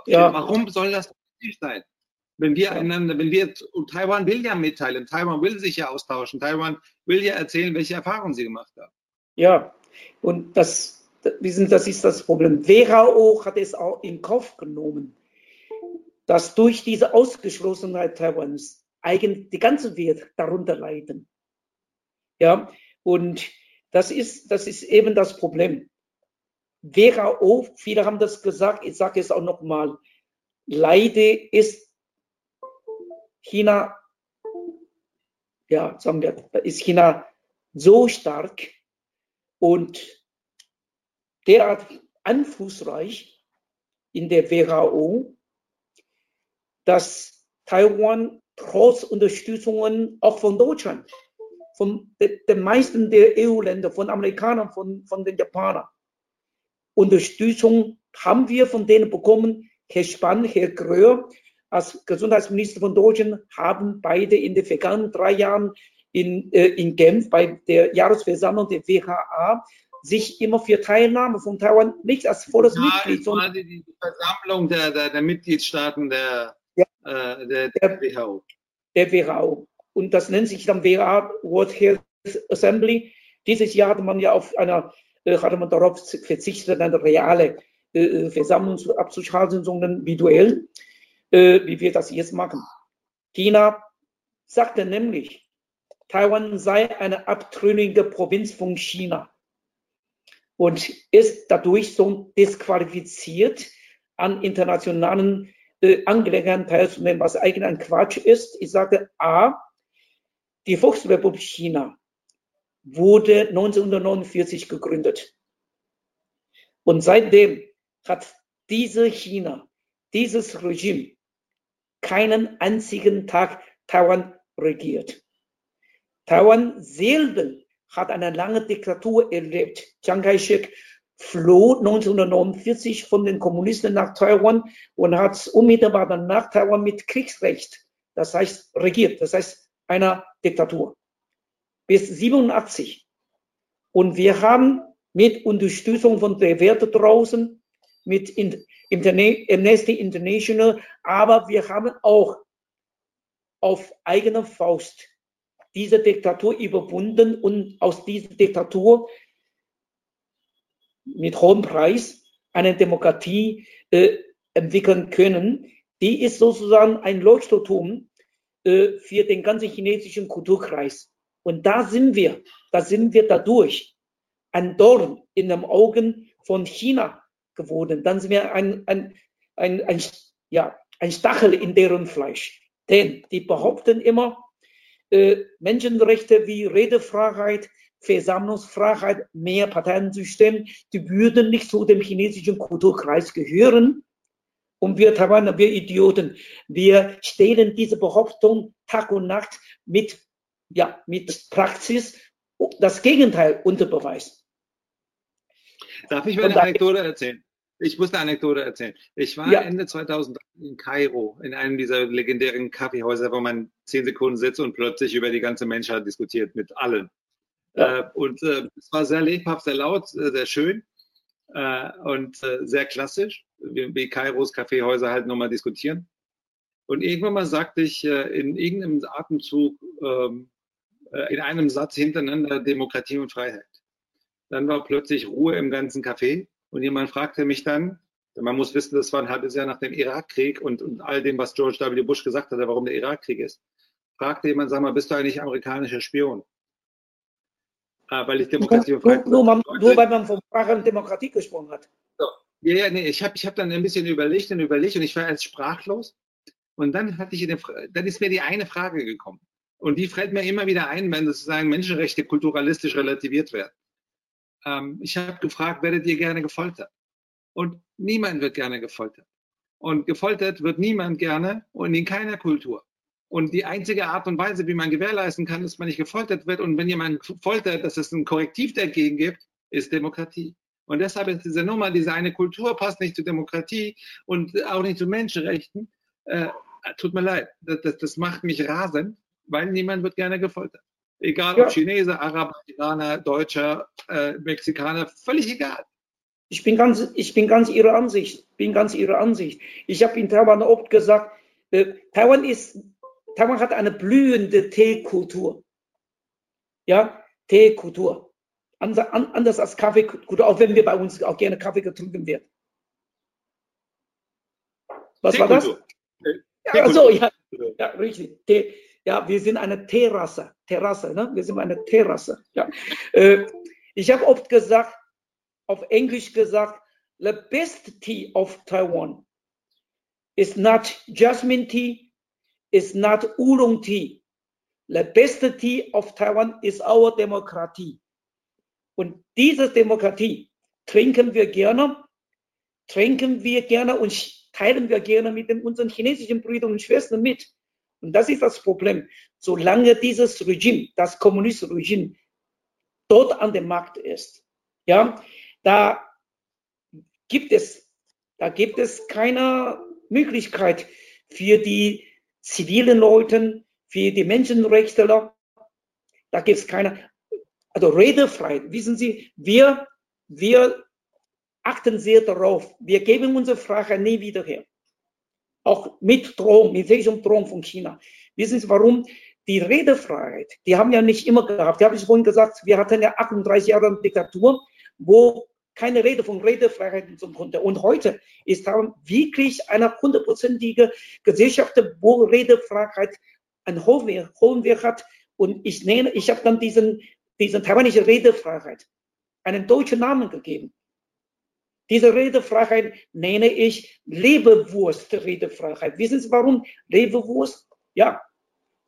Ja. Warum soll das nicht sein? Wenn wir einander, wenn wir, und Taiwan will ja mitteilen, Taiwan will sich ja austauschen, Taiwan will ja erzählen, welche Erfahrungen sie gemacht haben. Ja, und das, wissen, das ist das Problem. WHO hat es auch in Kauf genommen, dass durch diese Ausgeschlossenheit Taiwans eigentlich die ganze Welt darunter leiden. Ja, und das ist, das ist eben das Problem. WHO, viele haben das gesagt, ich sage es auch nochmal, Leide ist China, ja, sagen wir, ist China so stark und derart einflussreich in der WHO, dass Taiwan trotz Unterstützungen auch von Deutschland, von den meisten der EU-Länder, von Amerikanern, von, von den Japanern, Unterstützung haben wir von denen bekommen. Herr Spann, Herr Gröhr als Gesundheitsminister von Deutschland haben beide in den vergangenen drei Jahren in, äh, in Genf bei der Jahresversammlung der WHA sich immer für Teilnahme von Taiwan nicht als volles ja, Mitglied, sondern die Versammlung der, der, der Mitgliedstaaten der, ja, äh, der, der, WHO. Der WHO. Und das nennt sich dann WHA World Health Assembly. Dieses Jahr hatte man ja auf einer, äh, hatte man darauf verzichtet, eine reale äh, Versammlung abzuschalten, sondern virtuell, äh, wie wir das jetzt machen. China sagte nämlich, Taiwan sei eine abtrünnige Provinz von China und ist dadurch so disqualifiziert, an internationalen äh, Angelegenheiten teilzunehmen, was eigentlich ein Quatsch ist. Ich sage A, die Volksrepublik China wurde 1949 gegründet. Und seitdem hat diese China, dieses Regime keinen einzigen Tag Taiwan regiert. Taiwan selber hat eine lange Diktatur erlebt. Chiang Kai-shek floh 1949 von den Kommunisten nach Taiwan und hat unmittelbar danach Taiwan mit Kriegsrecht, das heißt regiert, das heißt einer Diktatur. Bis 87. Und wir haben mit Unterstützung von der Werte draußen, mit Amnesty International, aber wir haben auch auf eigene Faust diese Diktatur überwunden und aus dieser Diktatur mit hohem Preis eine Demokratie äh, entwickeln können. Die ist sozusagen ein Leuchtturm äh, für den ganzen chinesischen Kulturkreis. Und da sind wir, da sind wir dadurch ein Dorn in den Augen von China geworden. Dann sind wir ein, ein, ein, ein, ja, ein Stachel in deren Fleisch. Denn die behaupten immer, äh, Menschenrechte wie Redefreiheit, Versammlungsfreiheit, mehr Parteiensystem, die würden nicht zu dem chinesischen Kulturkreis gehören. Und wir Taiwaner, wir Idioten, wir stellen diese Behauptung Tag und Nacht mit, ja, mit Praxis das Gegenteil unter Beweis. Darf ich mir eine Anekdote erzählen? Ich muss eine Anekdote erzählen. Ich war ja. Ende 2003 in Kairo, in einem dieser legendären Kaffeehäuser, wo man zehn Sekunden sitzt und plötzlich über die ganze Menschheit diskutiert mit allen. Ja. Äh, und äh, es war sehr lebhaft, sehr laut, äh, sehr schön äh, und äh, sehr klassisch, wie, wie Kairos Kaffeehäuser halt nochmal diskutieren. Und irgendwann mal sagte ich äh, in irgendeinem Atemzug, ähm, in einem Satz hintereinander Demokratie und Freiheit. Dann war plötzlich Ruhe im ganzen Café und jemand fragte mich dann, man muss wissen, das war ein halbes Jahr nach dem Irakkrieg und, und all dem, was George W. Bush gesagt hat, warum der Irakkrieg ist, fragte jemand, sag mal, bist du eigentlich amerikanischer Spion? Ah, weil ich Demokratie und Freiheit. Nur, nur, nur, weil man von Sprache und Demokratie gesprochen hat. So. Ja, ja, nee, ich habe ich hab dann ein bisschen überlegt und überlegt und ich war jetzt sprachlos. Und dann hatte ich, eine, dann ist mir die eine Frage gekommen. Und die fällt mir immer wieder ein, wenn sozusagen Menschenrechte kulturalistisch relativiert werden ähm, ich habe gefragt, werdet ihr gerne gefoltert? Und niemand wird gerne gefoltert. Und gefoltert wird niemand gerne und in keiner Kultur. Und die einzige Art und Weise, wie man gewährleisten kann, dass man nicht gefoltert wird und wenn jemand foltert, dass es ein Korrektiv dagegen gibt, ist Demokratie. Und deshalb ist diese Nummer, diese eine Kultur passt nicht zu Demokratie und auch nicht zu Menschenrechten. Äh, tut mir leid, das, das, das macht mich rasend, weil niemand wird gerne gefoltert. Egal ob Chinese, Araber, Iraner, Deutscher, äh, Mexikaner, völlig egal. Ich bin ganz, ich bin ganz Ihrer Ansicht, bin ganz Ihrer Ansicht. Ich habe in Taiwan oft gesagt, äh, Taiwan ist, Taiwan hat eine blühende Teekultur. Ja, Teekultur. Anders als Kaffeekultur, auch wenn wir bei uns auch gerne Kaffee getrunken wird. Was war das? Ja, also, ja, ja, richtig. Tee, ja, wir sind eine Terrasse. Terrasse, ne? Wir sind eine Terrasse. Ja. Äh, ich habe oft gesagt, auf Englisch gesagt, the best tea of Taiwan is not jasmine tea, is not oolong tea. The best tea of Taiwan is our Demokratie. Und diese Demokratie trinken wir gerne, trinken wir gerne und teilen wir gerne mit den, unseren chinesischen Brüdern und Schwestern mit. Und das ist das Problem. Solange dieses Regime, das kommunistische Regime, dort an dem Markt ist, ja, da gibt es, da gibt es keine Möglichkeit für die zivilen Leute, für die Menschenrechtler. Da gibt es keine, also Redefreiheit. Wissen Sie, wir, wir achten sehr darauf. Wir geben unsere Freiheit nie wieder her. Auch mit Drohung, mit welchem Drohung von China. Wissen Sie warum? Die Redefreiheit, die haben ja nicht immer gehabt. Die habe ich vorhin gesagt, wir hatten ja 38 Jahre Diktatur, wo keine Rede von Redefreiheit zum konnte. Und heute ist da wirklich eine hundertprozentige Gesellschaft, wo Redefreiheit einen hohen Wert hat. Und ich nenne, ich habe dann diesen, diesen taiwanische Redefreiheit einen deutschen Namen gegeben. Diese Redefreiheit nenne ich Leberwurst-Redefreiheit. Wissen Sie warum? Leberwurst? Ja,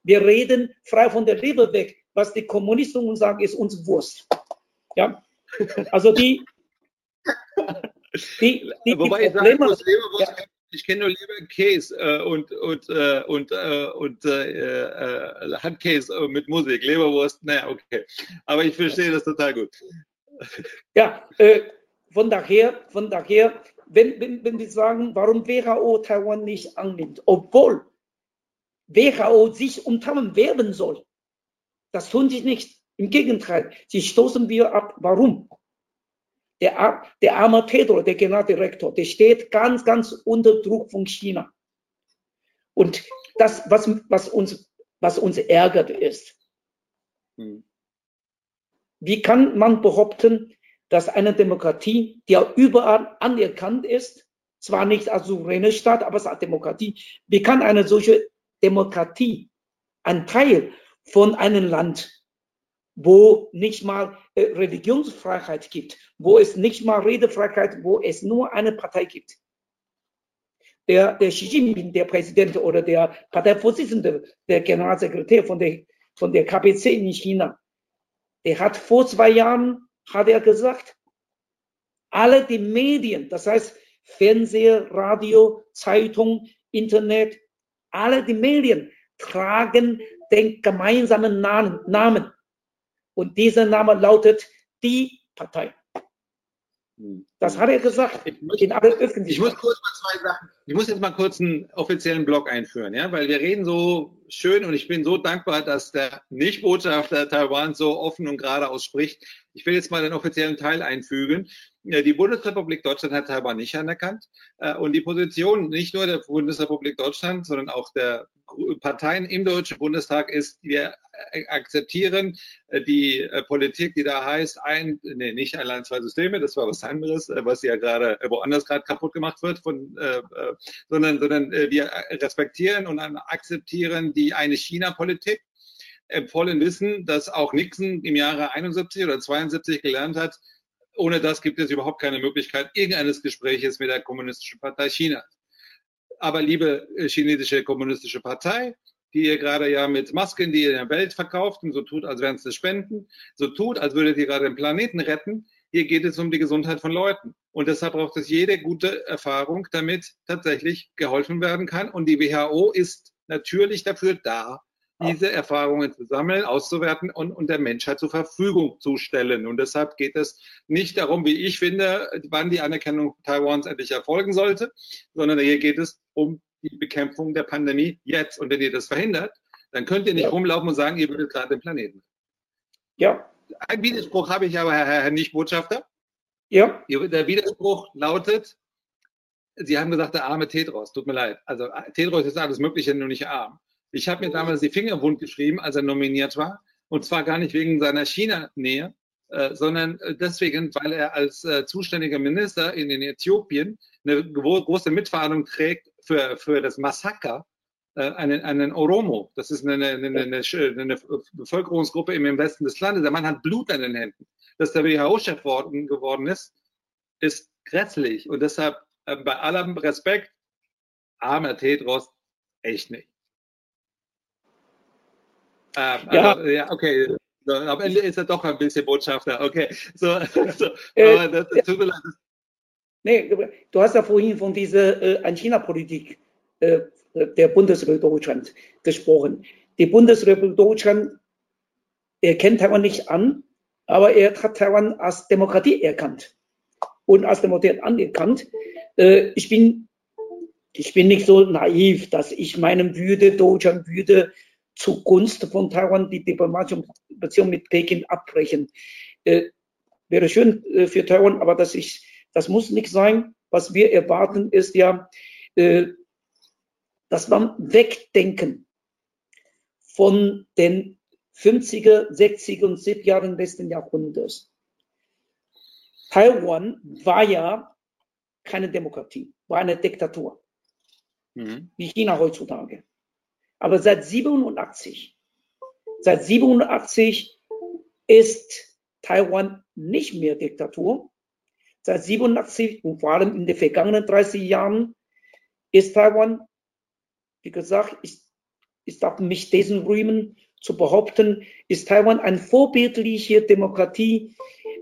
wir reden frei von der Leber weg. Was die Kommunisten uns sagen, ist uns Wurst. Ja, also die, die, die, Wobei die ich sagen muss, Leberwurst, ja. ich kenne nur Leberkäse äh, und, und, äh, und, äh, und äh, äh, Handkäse mit Musik. Leberwurst, naja, okay. Aber ich verstehe das total gut. Ja, äh, von daher, von daher, wenn, wenn, wenn wir sagen, warum WHO Taiwan nicht annimmt, obwohl WHO sich um Taiwan werben soll, das tun sie nicht. Im Gegenteil, sie stoßen wir ab. Warum? Der, der arme Pedro, der Generaldirektor, der steht ganz, ganz unter Druck von China. Und das, was, was, uns, was uns ärgert, ist, hm. wie kann man behaupten, dass eine Demokratie, die ja überall anerkannt ist, zwar nicht als souveräne Staat, aber als Demokratie, wie kann eine solche Demokratie ein Teil von einem Land wo nicht mal äh, Religionsfreiheit gibt, wo es nicht mal Redefreiheit, wo es nur eine Partei gibt. Der, der Xi Jinping, der Präsident oder der Parteivorsitzende, der Generalsekretär von der, von der KPC in China, der hat vor zwei Jahren, hat er gesagt, alle die Medien, das heißt Fernseher, Radio, Zeitung, Internet, alle die Medien tragen den gemeinsamen Namen und dieser Name lautet die Partei. Das hat er gesagt ich muss, in aller Öffentlichkeit. Ich muss kurz mal zwei Sachen. Ich muss jetzt mal kurz einen offiziellen Blog einführen, ja, weil wir reden so schön und ich bin so dankbar, dass der Nicht-Botschafter Taiwan so offen und gerade ausspricht. Ich will jetzt mal den offiziellen Teil einfügen. Die Bundesrepublik Deutschland hat Taiwan nicht anerkannt. Äh, und die Position nicht nur der Bundesrepublik Deutschland, sondern auch der Parteien im Deutschen Bundestag ist, wir akzeptieren äh, die äh, Politik, die da heißt, ein, nee, nicht ein Land, zwei Systeme, das war was anderes, äh, was ja gerade woanders gerade kaputt gemacht wird, von, äh, sondern, sondern wir respektieren und akzeptieren die eine China-Politik. Im vollen Wissen, dass auch Nixon im Jahre 71 oder 72 gelernt hat, ohne das gibt es überhaupt keine Möglichkeit irgendeines Gespräches mit der Kommunistischen Partei Chinas. Aber liebe äh, chinesische kommunistische Partei, die ihr gerade ja mit Masken, die ihr in der Welt verkauft und so tut, als wären es Spenden, so tut, als würdet ihr gerade den Planeten retten. Hier geht es um die Gesundheit von Leuten. Und deshalb braucht es jede gute Erfahrung, damit tatsächlich geholfen werden kann. Und die WHO ist natürlich dafür da, diese Erfahrungen zu sammeln, auszuwerten und, und der Menschheit zur Verfügung zu stellen. Und deshalb geht es nicht darum, wie ich finde, wann die Anerkennung Taiwans endlich erfolgen sollte, sondern hier geht es um die Bekämpfung der Pandemie jetzt. Und wenn ihr das verhindert, dann könnt ihr nicht ja. rumlaufen und sagen, ihr würdet gerade den Planeten. Ja. Ein Widerspruch habe ich aber, Herr, Herr Nicht-Botschafter. Ja. Der Widerspruch lautet, Sie haben gesagt, der arme Tedros, tut mir leid. Also Tedros ist alles Mögliche, nur nicht arm. Ich habe mir damals die Finger wund geschrieben, als er nominiert war. Und zwar gar nicht wegen seiner China-Nähe, äh, sondern deswegen, weil er als äh, zuständiger Minister in, in Äthiopien eine große Mitverantwortung trägt für, für das Massaker äh, einen, einen Oromo. Das ist eine, eine, eine, eine, Bevölkerungsgruppe im Westen des Landes. Der Mann hat Blut an den Händen. Dass der WHO-Chef geworden ist, ist grässlich. Und deshalb äh, bei allem Respekt, armer Tedros, echt nicht. Ähm, ja. Also, ja, okay. So, am Ende ist er doch ein bisschen Botschafter. Okay. So, [laughs] so. Äh, das, das tut mir leid. Nee, du hast ja vorhin von dieser äh, China-Politik äh, der Bundesrepublik Deutschland gesprochen. Die Bundesrepublik Deutschland erkennt Taiwan nicht an, aber er hat Taiwan als Demokratie erkannt und als Demokratie anerkannt. Äh, ich bin, ich bin nicht so naiv, dass ich meinen würde, Deutschland würde zugunsten von Taiwan die diplomatische Beziehung mit Peking abbrechen. Äh, wäre schön äh, für Taiwan, aber das, ist, das muss nicht sein. Was wir erwarten, ist ja, äh, dass man wegdenken von den 50er, 60er und 70er Jahren letzten Jahrhunderts. Taiwan war ja keine Demokratie, war eine Diktatur, mhm. wie China heutzutage. Aber seit 87, seit 87 ist Taiwan nicht mehr Diktatur. Seit 87 und vor allem in den vergangenen 30 Jahren ist Taiwan, wie gesagt, ich, darf mich dessen rühmen, zu behaupten, ist Taiwan eine vorbildliche Demokratie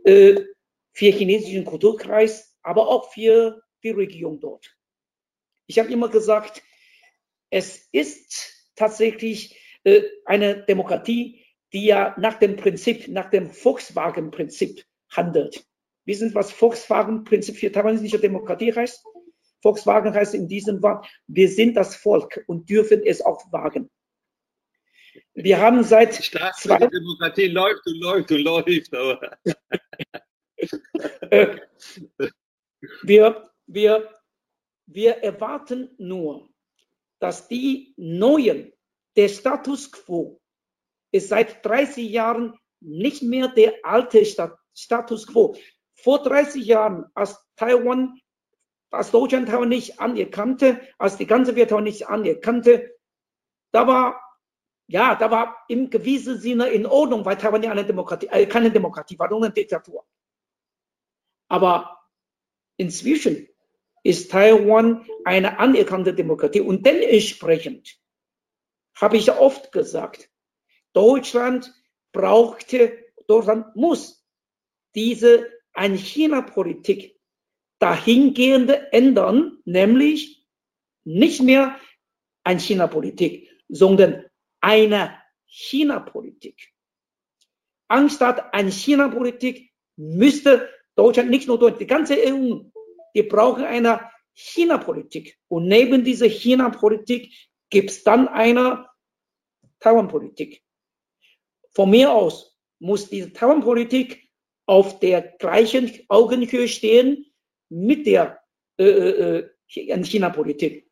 äh, für chinesischen Kulturkreis, aber auch für die Regierung dort. Ich habe immer gesagt, es ist tatsächlich äh, eine Demokratie, die ja nach dem Prinzip, nach dem Volkswagen-Prinzip handelt. Wissen Sie, was Volkswagen-Prinzip für taiwanesische Demokratie heißt? Volkswagen heißt in diesem Wort, wir sind das Volk und dürfen es auch wagen. Wir haben seit zwei Demokratie läuft und läuft und läuft, aber [laughs] äh, wir, wir, wir erwarten nur, dass die neuen, der Status quo ist seit 30 Jahren nicht mehr der alte Status quo. Vor 30 Jahren, als Taiwan, als Deutschland Taiwan nicht anerkannte, als die ganze Welt Taiwan nicht anerkannte, da war, ja, da war im gewissen Sinne in Ordnung, weil Taiwan ja eine Demokratie, äh, keine Demokratie war, sondern eine Diktatur. Aber inzwischen ist Taiwan eine anerkannte Demokratie. Und dementsprechend habe ich oft gesagt, Deutschland brauchte, Deutschland muss diese Ein-China-Politik dahingehende ändern, nämlich nicht mehr Ein-China-Politik, sondern eine China-Politik. Anstatt eine China-Politik müsste Deutschland, nicht nur Deutschland, die ganze EU wir brauchen eine China-Politik. Und neben dieser China-Politik gibt es dann eine Taiwan-Politik. Von mir aus muss diese Taiwan-Politik auf der gleichen Augenhöhe stehen mit der äh, äh, äh China-Politik.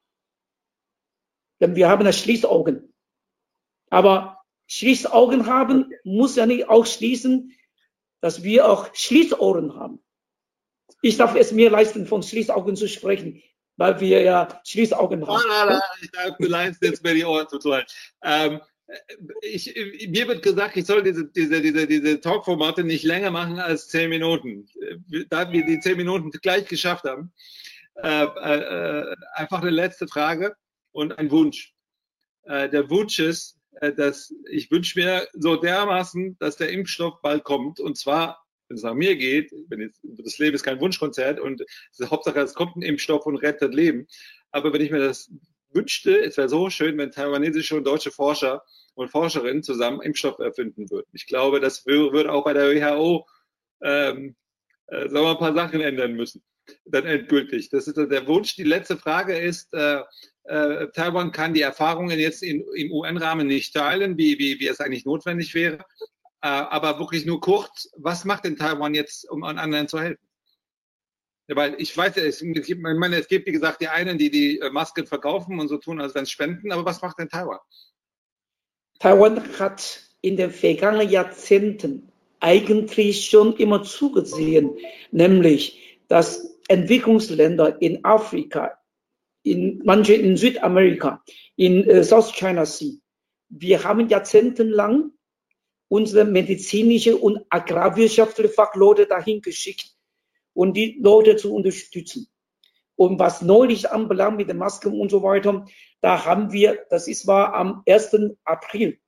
Denn wir haben das Schließaugen. Aber Schließaugen haben muss ja nicht ausschließen, dass wir auch Schließohren haben. Ich darf es mir leisten, von Schließaugen zu sprechen, weil wir ja Schließaugen haben. Nein, nein, nein, ich darf mir leisten, jetzt mir die Ohren zu tun. Ähm, ich, mir wird gesagt, ich soll diese, diese, diese, diese Talkformate nicht länger machen als zehn Minuten. Da wir die zehn Minuten gleich geschafft haben, äh, äh, einfach eine letzte Frage und ein Wunsch. Äh, der Wunsch ist, äh, dass ich wünsche mir so dermaßen, dass der Impfstoff bald kommt und zwar wenn es nach mir geht, wenn jetzt, das Leben ist kein Wunschkonzert und Hauptsache, es kommt ein Impfstoff und rettet Leben. Aber wenn ich mir das wünschte, es wäre so schön, wenn taiwanesische und deutsche Forscher und Forscherinnen zusammen Impfstoff erfinden würden. Ich glaube, das würde auch bei der WHO ähm, äh, sagen wir, ein paar Sachen ändern müssen. Dann endgültig. Das ist der Wunsch. Die letzte Frage ist, äh, äh, Taiwan kann die Erfahrungen jetzt in, im UN-Rahmen nicht teilen, wie, wie, wie es eigentlich notwendig wäre. Aber wirklich nur kurz, was macht denn Taiwan jetzt, um an anderen zu helfen? Ja, weil ich weiß, es gibt, ich meine, es gibt, wie gesagt, die einen, die die äh, Masken verkaufen und so tun, als wenn es spenden, aber was macht denn Taiwan? Taiwan hat in den vergangenen Jahrzehnten eigentlich schon immer zugesehen, nämlich dass Entwicklungsländer in Afrika, in manche in Südamerika, in äh, South China Sea, wir haben jahrzehntelang unsere medizinische und agrarwirtschaftliche Fachleute dahin geschickt, und die Leute zu unterstützen. Und was neulich anbelangt mit den Masken und so weiter, da haben wir, das ist war am 1. April.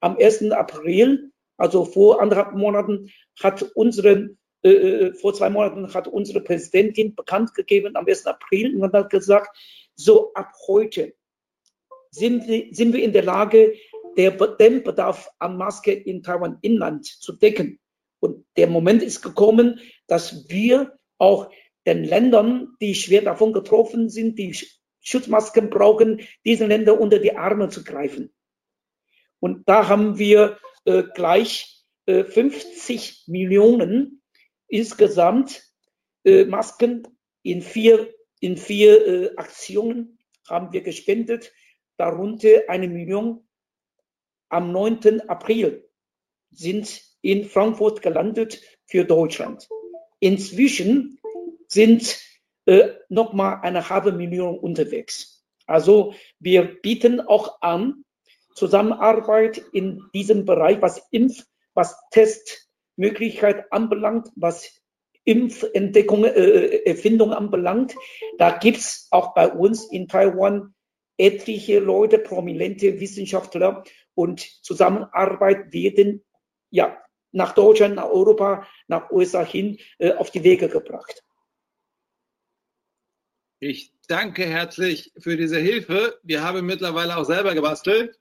Am 1. April, also vor anderthalb Monaten, hat unsere, äh, äh, vor zwei Monaten hat unsere Präsidentin bekannt gegeben, am 1. April, und hat gesagt, so ab heute sind sind wir in der Lage, der, den Bedarf an Maske in Taiwan Inland zu decken. Und der Moment ist gekommen, dass wir auch den Ländern, die schwer davon getroffen sind, die Schutzmasken brauchen, diesen Ländern unter die Arme zu greifen. Und da haben wir äh, gleich äh, 50 Millionen insgesamt äh, Masken in vier, in vier äh, Aktionen haben wir gespendet, darunter eine Million am 9. April sind in Frankfurt gelandet für Deutschland. Inzwischen sind äh, nochmal eine halbe Million unterwegs. Also wir bieten auch an Zusammenarbeit in diesem Bereich, was Impf, was Testmöglichkeit anbelangt, was Impfentdeckung, äh, Erfindung anbelangt. Da gibt's auch bei uns in Taiwan etliche Leute, prominente Wissenschaftler und Zusammenarbeit werden ja nach Deutschland, nach Europa, nach USA hin äh, auf die Wege gebracht. Ich danke herzlich für diese Hilfe. Wir haben mittlerweile auch selber gebastelt.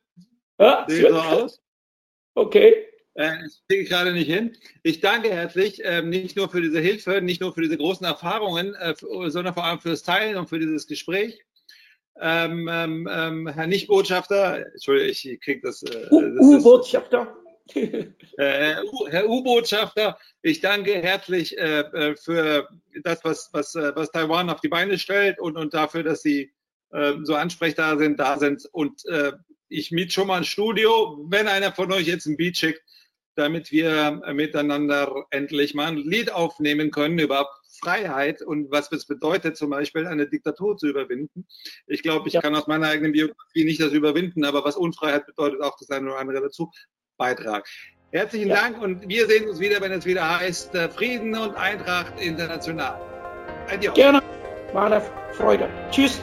Ja, Sieht so aus. Okay. Äh, das kriege ich gerade nicht hin. Ich danke herzlich, äh, nicht nur für diese Hilfe, nicht nur für diese großen Erfahrungen, äh, sondern vor allem fürs Teilen und für dieses Gespräch. Ähm, ähm, ähm Herr Nichtbotschafter, Entschuldigung, ich kriege das. Äh, U-Botschafter. [laughs] Äh, Herr U-Botschafter, ich danke herzlich äh, äh, für das, was, was, was Taiwan auf die Beine stellt und, und dafür, dass Sie so ansprechbar sind, da sind. Und ich miete schon mal ein Studio, wenn einer von euch jetzt ein Beat schickt, damit wir miteinander endlich mal ein Lied aufnehmen können über Freiheit und was es bedeutet, zum Beispiel eine Diktatur zu überwinden. Ich glaube, ich ja. kann aus meiner eigenen Biografie nicht das überwinden, aber was Unfreiheit bedeutet, auch das eine oder andere dazu. Beitrag. Herzlichen ja. Dank und wir sehen uns wieder, wenn es wieder heißt äh, Frieden und Eintracht international. Adios. Gerne. War eine Freude. Tschüss.